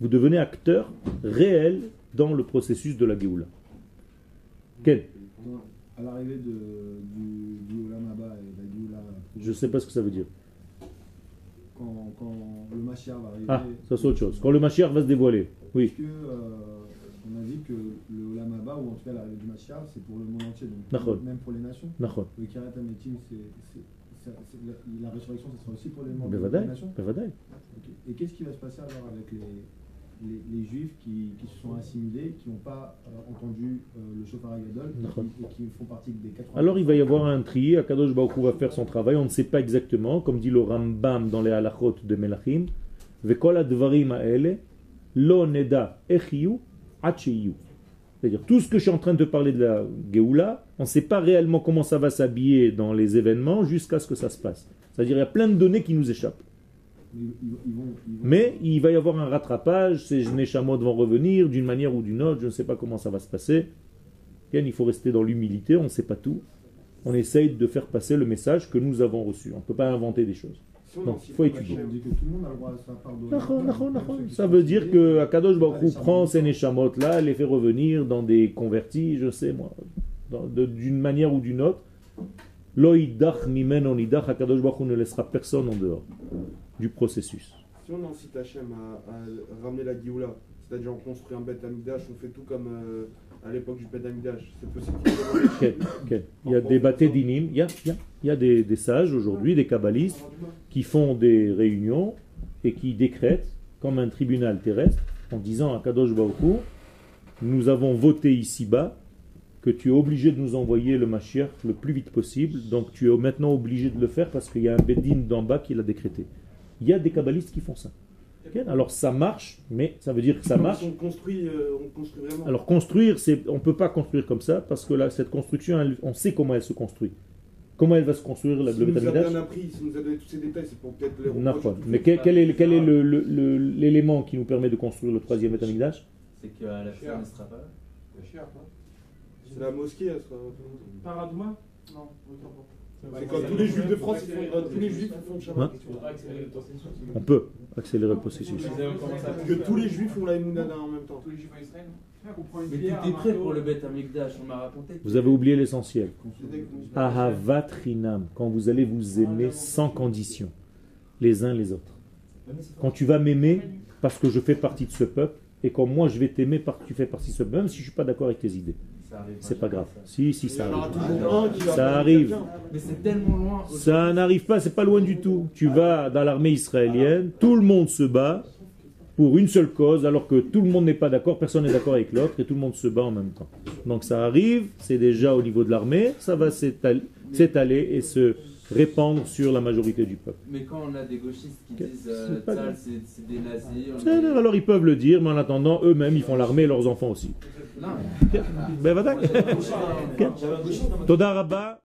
Speaker 1: Vous devenez acteur réel dans le processus de la Géoula. Quel
Speaker 10: À l'arrivée du, Olam Abba et de la Géoula,
Speaker 1: Je ne sais pas ce que ça veut dire.
Speaker 10: quand, quand le Mashiach va arriver,
Speaker 1: Ah, ça c'est autre chose. Quand le Mashiach va se dévoiler. Oui.
Speaker 10: que, euh, on a dit que le Olam Abba, ou en tout cas l'arrivée du Mashiach, c'est pour le monde entier, donc même pour les nations. Le Kirat Ametim, la, résurrection, ce sera aussi pour les, membres des nations. Et qu'est-ce qui va se passer alors avec les, juifs qui, se sont assimilés, qui n'ont pas euh, entendu euh, le Shofar Gadol et qui, font partie des 80
Speaker 1: Alors il va y avoir un tri, Akadosh Baruch va faire son travail, on ne sait pas exactement, comme dit le Rambam dans les halachot de Melachim, Vekol advarim ha'ele, lo neda echiyu ad sheyu. C'est-à-dire tout ce que je suis en train de te parler de la Géoula, on ne sait pas réellement comment ça va s'habiller dans les événements jusqu'à ce que ça se passe. C'est-à-dire il y a plein de données qui nous échappent.
Speaker 10: Ils, ils- ils vont, ils vont-
Speaker 1: Mais il va y avoir un rattrapage, ces Neshamot vont revenir d'une manière ou d'une autre, je ne sais pas comment ça va se passer. Bien, il faut rester dans l'humilité, on ne sait pas tout. On essaye de faire passer le message que nous avons reçu. On ne peut pas inventer des choses. Non, il faut étudier. Ça veut dire que Akadosh Baruch Hu
Speaker 10: les
Speaker 1: prend ces
Speaker 10: Shamot.
Speaker 1: Neshamot là, les fait revenir dans des convertis, je sais moi, d'une manière ou d'une autre. Loïdach mimen onidach, Akadosh Baruch Hu ne laissera personne en dehors du processus.
Speaker 7: Si on incite Hachem à, à ramener la Géoula, c'est-à-dire on construit un Beth Amikdash, on fait tout comme euh, à l'époque du Beth Amikdash, c'est possible. (coughs)
Speaker 1: Il y a des bâtés dinim, il y a, il y a- il y a des, des sages aujourd'hui, des kabbalistes, qui font des réunions et qui décrètent, comme un tribunal terrestre, en disant à Kadosh Hu, nous avons voté ici-bas que tu es obligé de nous envoyer le Mashiach le plus vite possible, donc tu es maintenant obligé de le faire parce qu'il y a un Bedin d'en bas qui l'a décrété. Il y a des kabbalistes qui font ça. Alors ça marche, mais ça veut dire que ça marche.
Speaker 7: On construit, euh, on construit vraiment.
Speaker 1: Alors construire, c'est, on ne peut pas construire comme ça parce que là, cette construction, elle- on sait comment elle se construit. Comment elle va se construire, la,
Speaker 7: si
Speaker 1: le
Speaker 7: nous a bien appris, si nous a donné tous ces détails, c'est pour peut-être les.
Speaker 1: Mais quel, quel est, quel est le- le- le- l'élément qui nous permet de construire le troisième Beth Amikdash
Speaker 8: C'est qu'à la fin, on ne sera pas là.
Speaker 7: C'est la mosquée, elle sera.
Speaker 5: Paradouma Non,
Speaker 7: C'est quand tous les juifs de France, ils font, tous les juifs ils font le
Speaker 1: Hein
Speaker 7: Shabbat.
Speaker 1: On peut accélérer le processus.
Speaker 7: Que tous les juifs font la Emunada en même temps.
Speaker 9: Tous les juifs en Israël
Speaker 8: Mais est prêt pour le Beth Amikdash, on m'a raconté.
Speaker 1: Vous avez oublié l'essentiel. Ahavat Rinam, quand vous allez vous aimer sans condition, les uns les autres. Quand tu vas m'aimer parce que je fais partie de ce peuple, et quand moi je vais t'aimer parce que tu fais partie de ce peuple, même si je ne suis pas d'accord avec tes idées. C'est pas grave. Si, si, ça arrive. Ça arrive. Ça n'arrive pas, c'est pas loin du tout. Tu vas dans l'armée israélienne, tout le monde se bat pour une seule cause, alors que tout le monde n'est pas d'accord, personne n'est d'accord avec l'autre, et tout le monde se bat en même temps. Donc ça arrive, c'est déjà au niveau de l'armée, ça va s'étal- s'étaler et se répandre sur la majorité du peuple.
Speaker 8: Mais quand on a des gauchistes qui disent euh,
Speaker 1: c'est pas
Speaker 8: Tzal,
Speaker 1: grave.
Speaker 8: c'est c'est des nazis. on
Speaker 1: C'est-
Speaker 8: est-
Speaker 1: Alors ils peuvent le dire, mais en attendant, eux-mêmes, ils font l'armée et leurs enfants aussi.
Speaker 8: Non,
Speaker 1: Ben,
Speaker 6: dans ma
Speaker 1: Toda Rabba.